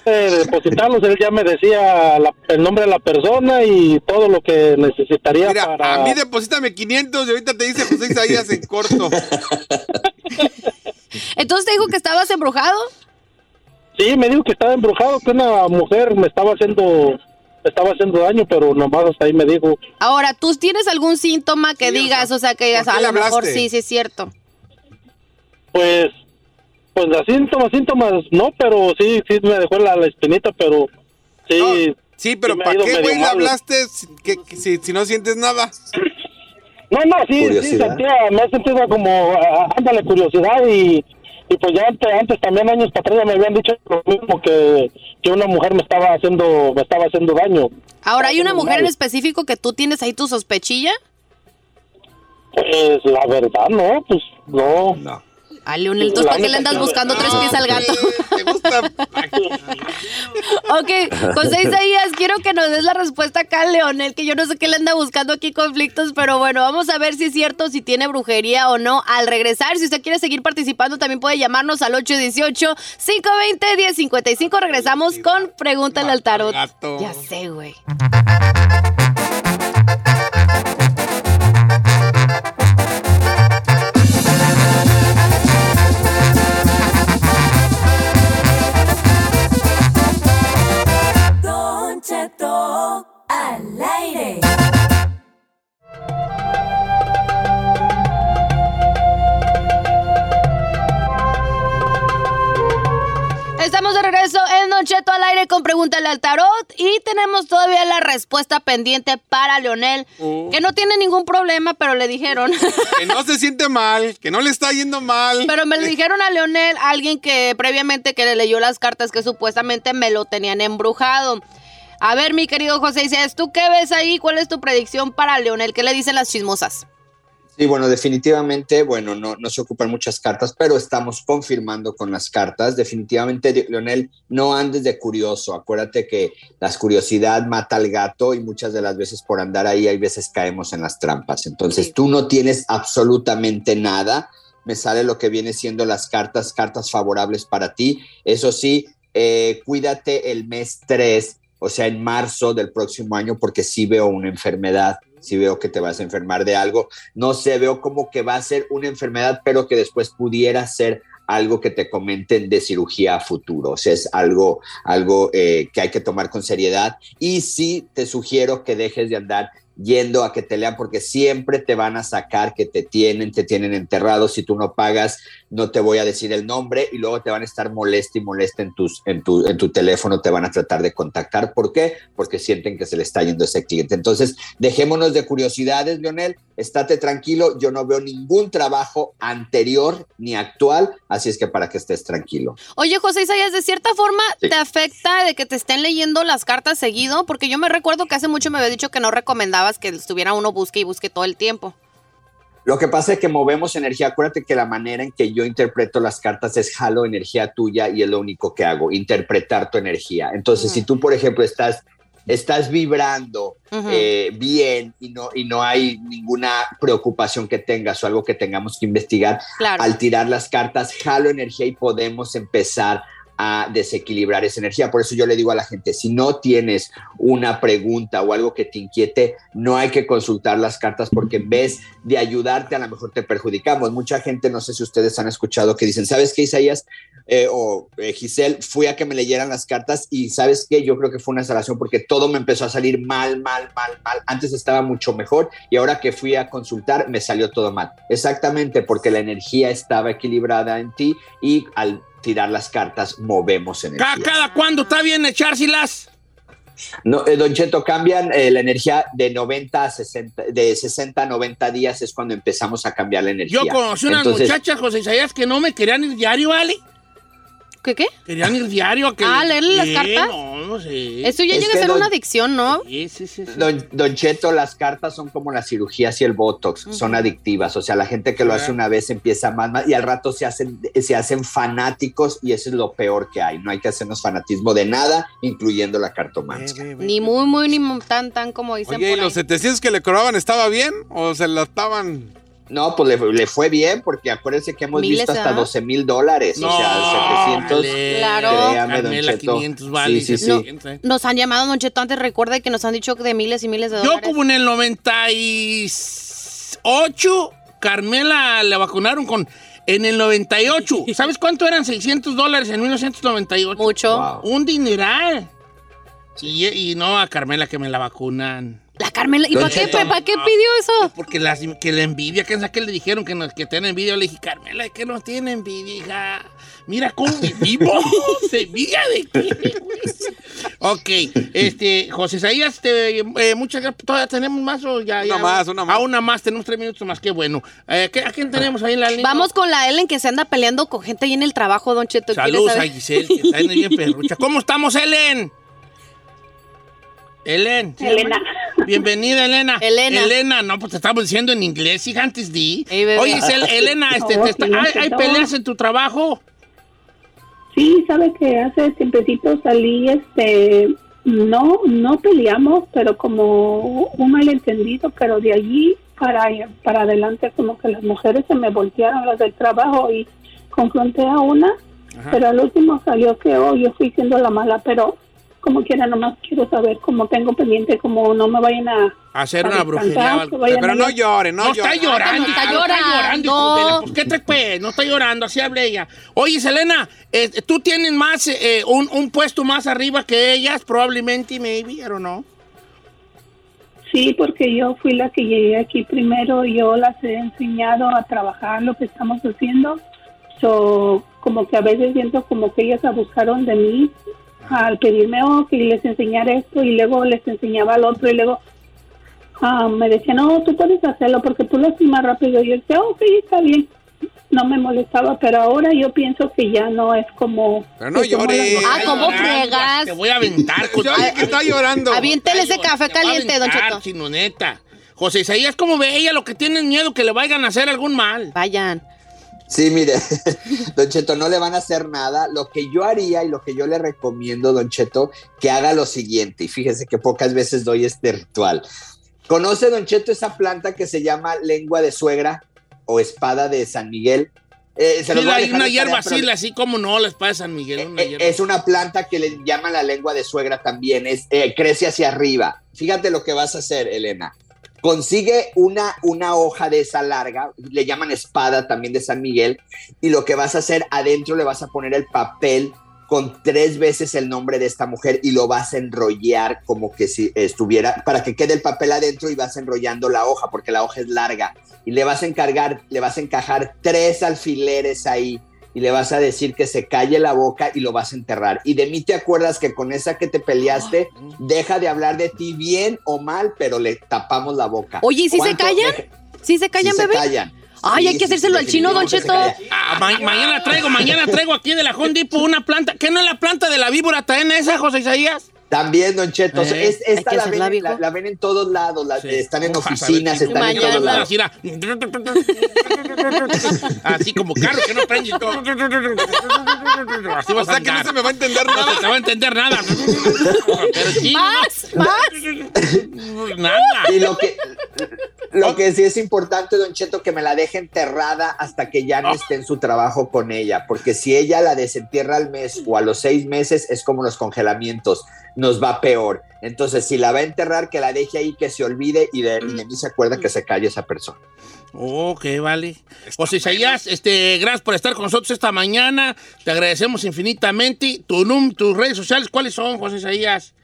Eh, depositarlos, él ya me decía la- el nombre de la persona y todo lo que necesitaría Mira, para... a mí deposítame 500 y ahorita te dice José Isaías en corto. Entonces te dijo que estabas embrujado. Sí, me dijo que estaba embrujado, que una mujer me estaba haciendo estaba haciendo daño, pero nomás hasta ahí me dijo. Ahora, ¿tú tienes algún síntoma que digas, o sea, que digas, ¿por qué a lo mejor sí, sí es cierto? Pues, pues las síntomas, síntomas, no, pero sí, sí me dejó la, la espinita, pero sí. Sí, pero ¿para qué, güey, le hablaste si, que- que- si, si no sientes nada? No, no, sí, sí, sentía, me he sentido como, ah, ándale, curiosidad y, y pues ya antes, antes también años para atrás ya me habían dicho lo mismo que, que una mujer me estaba haciendo, me estaba haciendo daño. Ahora, ¿hay una mujer en específico que tú tienes ahí tu sospechilla? Pues la verdad, no, pues no. No. A Leonel, entonces, ¿para qué le andas buscando tres pies al gato? ok, José Isaías, quiero que nos des la respuesta acá, Leonel, que yo no sé qué le anda buscando aquí conflictos, pero bueno, vamos a ver si es cierto, si tiene brujería o no. Al regresar, si usted quiere seguir participando, también puede llamarnos al 818-520-1055. Regresamos con Pregúntale al Tarot. Ya sé, güey. Estamos de regreso en Don Cheto al aire con Pregúntale al Tarot y tenemos todavía la respuesta pendiente para Leonel, Oh. que no tiene ningún problema, pero le dijeron. Que no se siente mal, que no le está yendo mal. Pero me lo dijeron a Leonel, alguien que previamente que le leyó las cartas que supuestamente me lo tenían embrujado. A ver, mi querido José Isaías, ¿tú qué ves ahí? ¿Cuál es tu predicción para Leonel? ¿Qué le dicen las chismosas? Sí, bueno, definitivamente, bueno, no, no se ocupan muchas cartas, pero estamos confirmando con las cartas. Definitivamente, Leonel, no andes de curioso. Acuérdate que la curiosidad mata al gato y muchas de las veces por andar ahí, hay veces caemos en las trampas. Entonces, tú no tienes absolutamente nada. Me sale lo que viene siendo las cartas, cartas favorables para ti. Eso sí, eh, cuídate el mes 3, o sea, en marzo del próximo año, porque sí veo una enfermedad si veo que te vas a enfermar de algo. No sé, veo como que va a ser una enfermedad, pero que después pudiera ser algo que te comenten de cirugía a futuro. O sea, es algo, algo eh, que hay que tomar con seriedad. Y sí te sugiero que dejes de andar yendo a que te lean porque siempre te van a sacar que te tienen, te tienen enterrado. Si tú no pagas, no te voy a decir el nombre y luego te van a estar molesta y molesta en, tus, en, tu, en tu teléfono, te van a tratar de contactar. ¿Por qué? Porque sienten que se le está yendo ese cliente. Entonces, dejémonos de curiosidades, Leonel. Estate tranquilo. Yo no veo ningún trabajo anterior ni actual, así es que para que estés tranquilo. Oye, José Isaías, de cierta forma Sí. te afecta de que te estén leyendo las cartas seguido, porque yo me recuerdo que hace mucho me había dicho que no que estuviera uno busque y busque todo el tiempo. Lo que pasa es que movemos energía. Acuérdate que la manera en que yo interpreto las cartas es jalo energía tuya y es lo único que hago, interpretar tu energía. Entonces, si tú, por ejemplo, estás, estás vibrando eh, bien y no, y no hay ninguna preocupación que tengas o algo que tengamos que investigar, Claro. al tirar las cartas, jalo energía y podemos empezar a desequilibrar esa energía. Por eso yo le digo a la gente, si no tienes una pregunta o algo que te inquiete, no hay que consultar las cartas porque en vez de ayudarte a lo mejor te perjudicamos. Mucha gente, no sé si ustedes han escuchado que dicen, ¿sabes qué, Isaías? Eh, o eh, Giselle, fui a que me leyeran las cartas y ¿sabes qué? Yo creo que fue una instalación porque todo me empezó a salir mal, mal, mal, mal. Antes estaba mucho mejor y ahora que fui a consultar me salió todo mal. Exactamente, porque la energía estaba equilibrada en ti y al tirar las cartas movemos energía. ¿Cada, cada cuándo está bien echárselas? No, eh, Don Cheto, cambian eh, la energía de 90 a 60, de 60 a 90 días es cuando empezamos a cambiar la energía. Yo conocí unas Entonces, muchachas, José Isaías, que no me querían ir diario, ¿vale? ¿Qué qué? Querían ir diario a que... Ah, ¿leerle las cartas? No, no sé. Eso ya Es llega a ser don- una adicción, ¿no? Sí, sí, sí. sí. Don, don Cheto, las cartas son como las cirugías y el Botox, son adictivas. O sea, la gente que lo hace una vez empieza más, más y al rato se hacen, se hacen fanáticos y eso es lo peor que hay. No hay que hacernos fanatismo de nada, incluyendo la cartomancia. Ni muy, muy, ni tan, tan como dicen Oye, ¿y por ahí. los 700 que le cobraban estaba bien o se la estaban...? No, pues le, le fue bien porque acuérdense que hemos Miles, visto hasta ¿ah? 12 mil dólares. o sea, 700. Claro. Créame, don Carmela, Cheto. 500 vale, Sí, sí, sí. 700. Nos han llamado, Don Cheto, antes recuerda que nos han dicho de miles y miles de Yo dólares. como en el 98, Carmela le vacunaron con... En el 98, ¿sabes cuánto eran 600 dólares en 1998? Mucho. Un dineral. Y, y no a Carmela que me la vacunan. La Carmela, ¿y para qué, para qué pidió eso? Porque las, que la envidia, que que le dijeron que, nos, que tiene envidia. Le dije, Carmela, ¿de qué no tiene envidia, hija? Mira cómo vivimos. ¿Se envidia de qué, güey? Ok, este, José Isaías, te, eh, muchas gracias. ¿Todavía tenemos más o ya? Una ya? más, una más. Ah, una más, tenemos tres minutos más, qué bueno. Eh, ¿qué- ¿A quién tenemos ahí en la línea? Vamos con la Ellen que se anda peleando con gente ahí en el trabajo, Don Cheto. ¿Quieres Saludos a Giselle, que está ahí bien perrucha. ¿Cómo estamos, Ellen? Ellen. ¿sí, Elena. Bienvenida, Elena. Elena. Elena, no, pues te estamos diciendo en inglés, hija, antes di. bebé. Oye, Isel- Elena, este, Oh, te está- ¿hay, peleas en tu trabajo? Sí, sabe que hace tiempecito salí, este, no, no peleamos, pero como un malentendido, pero de allí para, para adelante como que las mujeres se me voltearon las del trabajo y confronté a una, pero al último salió que oh, yo fui siendo la mala, pero como quiera nomás quiero saber cómo tengo pendiente, como no me vayan a Hacer a una brujería Pero a- no llore, no, No está llorando. está hija, llorando. la- Pues, ¿qué te pues? No está llorando, así habla ella. Oye, Selena, eh, tú tienes más, eh, un, un puesto más arriba que ellas, probablemente, maybe, o no. Sí, porque yo fui la que llegué aquí primero, yo las he enseñado a trabajar lo que estamos haciendo. So, como que a veces siento como que ellas abusaron de mí al pedirme oh, que les enseñara esto y luego les enseñaba al otro y luego ah, me decían, no, tú puedes hacerlo porque tú lo haces más rápido. Y yo decía, ok, está bien. No me molestaba, pero ahora yo pienso que ya no es como... Pero no que somos las llore. mujeres. Ah, ¿cómo friegas? Te voy a aventar. con- que está llorando. Aviéntele ese café Te voy a caliente, Don Cheto. chino, neta. José Isaías, ¿cómo ve ella lo que tienen miedo que le vayan a hacer algún mal? Vayan. Sí, mire, Don Cheto, no le van a hacer nada. Lo que yo haría y lo que yo le recomiendo, Don Cheto, que haga lo siguiente, y fíjese que pocas veces doy este ritual. ¿Conoce, Don Cheto, esa planta que se llama lengua de suegra o espada de San Miguel? Eh, se Sí, hay una hierba pero- así, así como no, la espada de San Miguel. una eh, es una planta que le llaman la lengua de suegra también, es, eh, crece hacia arriba. Fíjate lo que vas a hacer, Elena. Consigue una, una hoja de esa larga, le llaman espada también de San Miguel, y lo que vas a hacer adentro le vas a poner el papel con tres veces el nombre de esta mujer y lo vas a enrollar como que si estuviera, para que quede el papel adentro y vas enrollando la hoja, porque la hoja es larga, y le vas a encargar, le vas a encajar tres alfileres ahí y le vas a decir que se calle la boca y lo vas a enterrar. Y de mí te acuerdas que con esa que te peleaste, deja de hablar de ti bien o mal, pero le tapamos la boca. Oye, ¿y si se callan? Deja- ¿Sí se callan, sí bebé? Se callan. Ay, Sí, hay que hacérselo sí, al chino, Don Cheto. Ah, ma- mañana traigo, mañana traigo aquí de la Hondipo una planta. ¿Qué no es la planta de la víbora? ¿Traen esa, José Isaías? También, Don Cheto, Eh, es- esta la ven, la, la ven en todos lados, la- están en ver, oficinas, están en todos lados. Así, era. Así como carro que no prende. Así O vas a sea que no se me va a entender No nada. se te va a entender nada. Pero sí, ¡Más! ¡Más! no, nada. Y lo que, lo que sí es importante, Don Cheto, que me la deje enterrada hasta que ya no esté en su trabajo con ella, porque si ella la desentierra al mes o a los seis meses, es como los congelamientos, nos va peor. Entonces, si la va a enterrar, que la deje ahí, que se olvide y de, y de mí se acuerda que se calle esa persona. Ok, vale. José Isaías, este, gracias por estar con nosotros esta mañana. Te agradecemos infinitamente. Tu num, tus redes sociales, ¿cuáles son, José Isaías?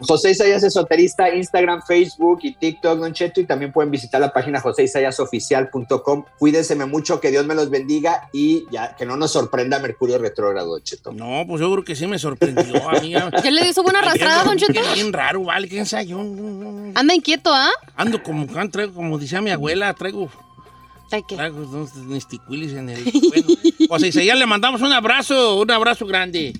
José Isaías Esoterista, Instagram, Facebook y TikTok, Don Cheto, y también pueden visitar la página joseisayasoficial.com. Cuídense mucho, que Dios me los bendiga y ya que no nos sorprenda Mercurio retrógrado, Don Cheto. No, pues yo creo que sí me sorprendió, amiga. ¿Ya le dio su buena arrastrada, Don Cheto? Qué bien raro, vale, quién sabe, yo Anda inquieto, ¿ah? ando como, traigo, como decía mi abuela, traigo, ¿qué? traigo nesticuilis en el... Bueno, José Isaías, le mandamos un abrazo, un abrazo grande.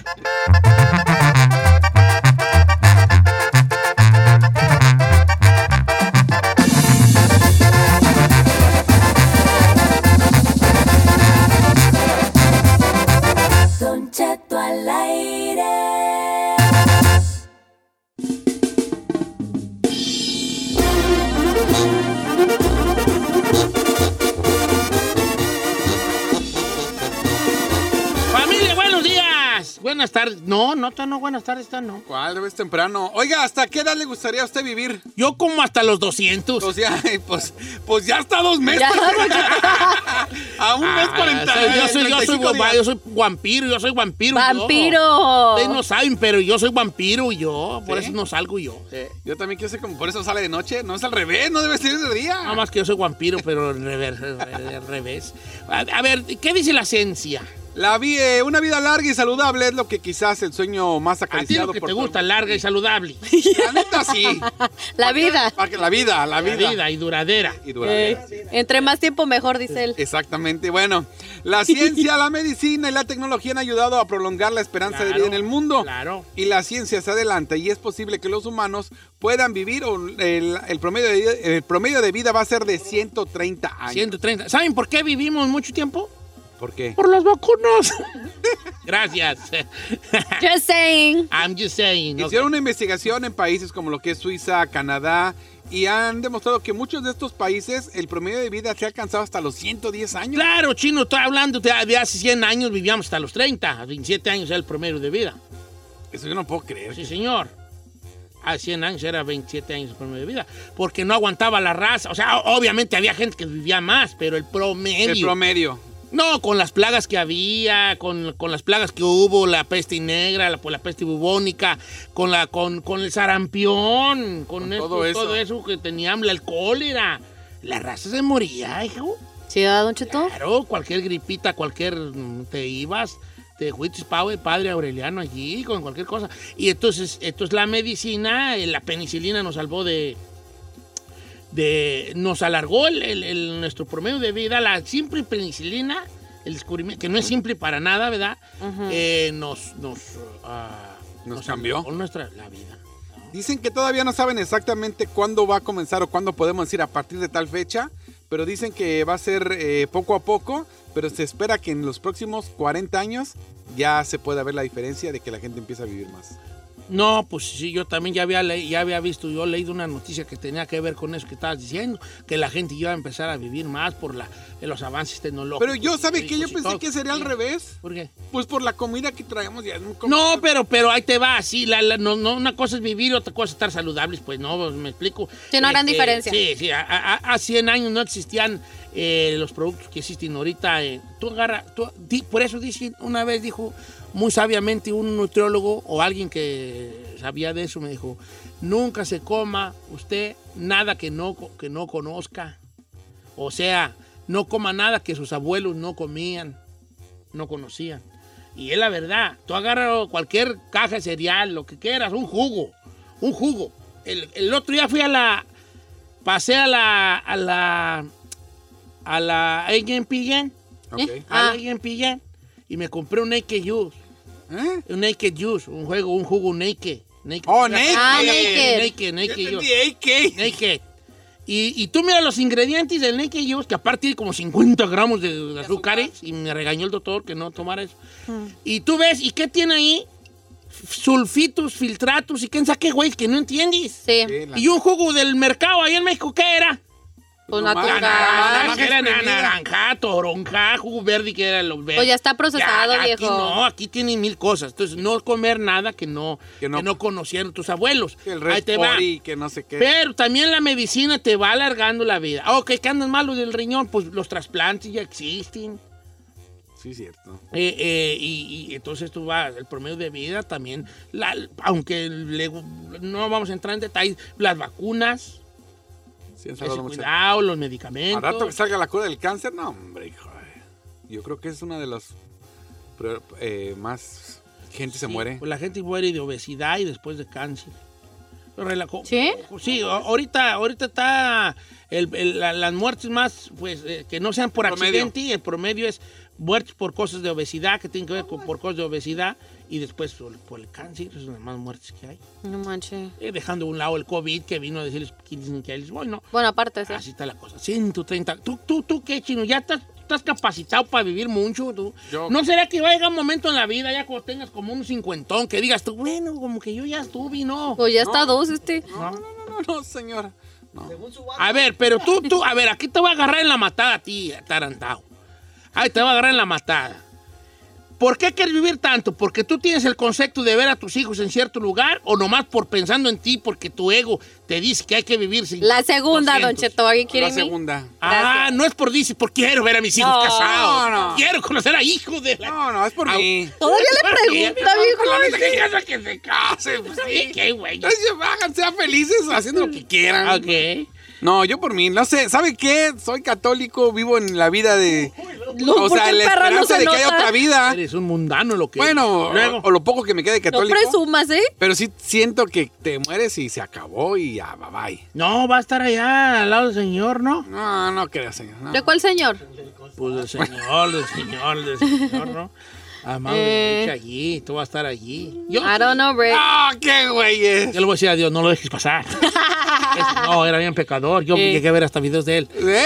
Buenas tardes. No, no, está no, buenas tardes, está no. ¿Cuál? Debes temprano. Oiga, ¿hasta qué edad le gustaría a usted vivir? Yo como hasta los 200. Pues ya, pues, pues ya está dos meses. A un mes Ah, 40. soy- yo, soy, yo, soy, 35 guapa- días. yo soy vampiro, yo soy vampiro. ¡Vampiro! Ustedes no saben, pero yo soy vampiro y yo, por ¿Sí? eso no salgo yo. Yo también quiero ser como por eso sale de noche. No es al revés, no debe ser de día. Nada más que yo soy vampiro, pero al revés. al revés. A, a ver, ¿qué dice la ciencia? La vi- eh, una vida larga y saludable es lo que quizás el sueño más A ti acariciado lo que por te todo gusta, larga y saludable. La neta sí. La vida. Para que- La vida, la vida. La vida y duradera. Y duradera. Entre más tiempo mejor, dice él. Exactamente. Bueno, la ciencia, la medicina y la tecnología han ayudado a prolongar la esperanza de vida en el mundo. Claro. Y la ciencia se adelanta y es posible que los humanos puedan vivir o el, el promedio de, vida- el promedio de vida va a ser de 130 años. 130. ¿Saben por qué vivimos mucho tiempo? ¿Por qué? Por las vacunas. Gracias. Just saying. I'm just saying. Hicieron una investigación en países como lo que es Suiza, Canadá, y han demostrado que muchos de estos países el promedio de vida se ha alcanzado hasta los 110 años. Claro, chino, estoy hablando de, de hace 100 años, vivíamos hasta los 30. 27 años era el promedio de vida. Eso yo no puedo creer. Sí, señor. Hace 100 años era 27 años el promedio de vida. Porque no aguantaba la raza. O sea, obviamente había gente que vivía más, pero el promedio. El promedio. No, con las plagas que había, con, con las plagas que hubo, la peste negra, la, pues, la peste bubónica, con, la, con, con el sarampión, con, esto- todo eso. todo eso que teníamos, el cólera. La raza se moría, hijo. ¿Sí, don Cheto? Claro, cualquier gripita, cualquier. mm, Te ibas, te fuiste padre, padre Aureliano allí, con cualquier cosa. Y entonces, entonces la medicina, eh, la penicilina nos salvó de. De nos alargó el, el- el- nuestro promedio de vida. La simple penicilina, el descubrimiento, que no es simple para nada, ¿verdad? Eh, nos. nos, ah, Nos cambió. nuestra la vida. Dicen que todavía no saben exactamente cuándo va a comenzar o cuándo podemos decir a partir de tal fecha, pero dicen que va a ser eh, poco a poco, pero se espera que en los próximos 40 años ya se pueda ver la diferencia de que la gente empieza a vivir más. No, pues sí, yo también ya había, le- ya había visto, yo he leído una noticia que tenía que ver con eso que estabas diciendo, que la gente iba a empezar a vivir más por la, de los avances tecnológicos. Pero yo, ¿sabe qué? Yo pensé todo. que sería al revés. ¿Por qué? Pues por la comida que traemos ya. No, pero, pero ahí te va, sí, la, la- no, no, una cosa es vivir y otra cosa es estar saludables, pues no, pues, me explico. Sí, no gran diferencia. Sí, sí, a, a- a 100 años no existían eh, los productos que existen ahorita. eh. Tú agarra, tú- di- por eso dice, una vez dijo muy sabiamente un nutriólogo o alguien que sabía de eso, me dijo, nunca se coma usted nada que no, que no conozca. O sea, no coma nada que sus abuelos no comían, no conocían. Y es la verdad. Tú agarras cualquier caja de cereal, lo que quieras, un jugo, un jugo. El, el otro día fui a la, pasé a la, a la, a la AMPN, Ok. a la AMPN, y me compré un Naked Juice. Un Naked Juice, un juego, un jugo Naked. naked. Oh, naked. Ah, naked. Naked, naked Yo AK. Naked. Y, y tú mira los ingredientes del Naked Juice, que aparte tiene como 50 gramos de, de azúcares, y me regañó el doctor que no tomara eso. Y tú ves, ¿y qué tiene ahí? Sulfitos, filtratos y quién sabe qué, güey, que no entiendes. Sí. Y un jugo del mercado ahí en México, ¿qué era? Pues natural. naranja era naranja, toronja, jugo verde, que era lo verde. Pues ya está procesado, Ya, Aquí viejo. no, aquí tienen mil cosas. Entonces, no comer nada que no, Que que no- no, conocieron tus abuelos. Que el Ahí te va. Que no sé qué. Pero también la medicina te va alargando la vida. Ok, que andan malos del riñón, pues los trasplantes ya existen. Sí, cierto. Eh, eh, y, y entonces tú vas, el promedio de vida también, la- aunque le- no vamos a entrar en detalles, las vacunas, Sí, han ese salvado mucho. cuidado, los Al medicamentos. rato que salga la cura del cáncer, no, hombre, hijo. Yo creo que es una de las eh, más gente se Sí, muere. Pues la gente muere de obesidad y después de cáncer. Relajo- ¿Sí? Sí, ahorita, ahorita está el- el- la- las muertes más, pues, eh, que no sean por Promedio. accidente, el promedio es muertes por cosas de obesidad, que tienen que ver con por cosas de obesidad, y después por, por el cáncer, esas son las más muertes que hay. No manches. Eh, dejando a un lado el COVID, que vino a decirles que dicen que les voy, ¿no? Bueno, aparte, sí. Así está la cosa. 130. ¿Tú, tú, tú qué, chino? ¿Ya estás, estás capacitado para vivir mucho? ¿Tú? Yo- ¿No será que va a llegar un momento en la vida, ya cuando tengas como un cincuentón, que digas tú, bueno, como que yo ya estuve, ¿no? Pues ya está dos, este. No, no, no, no, no, señora. No. A ver, pero tú, tú, a ver, aquí te voy a agarrar en la matada a ti, tarantado. Ahí te voy a agarrar en la matada. ¿Por qué quieres vivir tanto? ¿Porque tú tienes el concepto de ver a tus hijos en cierto lugar o nomás por pensando en ti porque tu ego te dice que hay que vivir sin La segunda, don 200? Cheto. ¿Alguien quiere La mí? segunda. Ah, no es por dice, porque quiero ver a mis hijos No, casados. no. Quiero conocer a hijos de la... No, no, es por mí. Todavía le pregunta, viejo. No que se case, pues sí, qué güey. Entonces, Háganse sean felices haciendo lo que quieran. Ok. No, yo por mí, no sé, ¿sabe qué? Soy católico, vivo en la vida de, o ¿por sea, la no esperanza se de que haya otra vida. Eres un mundano lo que Bueno, o, o lo poco que me quede No católico. presumas, ¿eh? pero sí siento que te mueres y se acabó y ya, bye bye. No, va a estar allá al lado del señor, ¿no? No, no creas, señor. no. ¿De cuál señor? Pues del señor, del señor, del señor, ¿no? Amado, Eh. allí, tú vas a estar allí. Yo, I don't know, Rick. ¡Ah, qué güey yo le voy a decir a Dios, no lo dejes pasar. No, era bien pecador. Yo Eh. llegué a ver hasta videos de él. ¿Eh?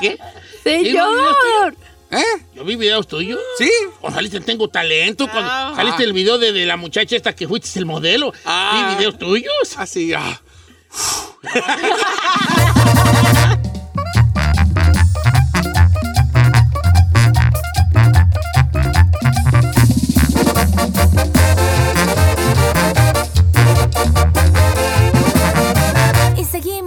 ¿Qué? ¡Señor! ¿Eh? Yo vi videos tuyos. ¿Sí? Cuando saliste en Tengo Talento, cuando saliste el video de, de la muchacha esta que fuiste el modelo. Ah. Vi videos tuyos. Así, ah.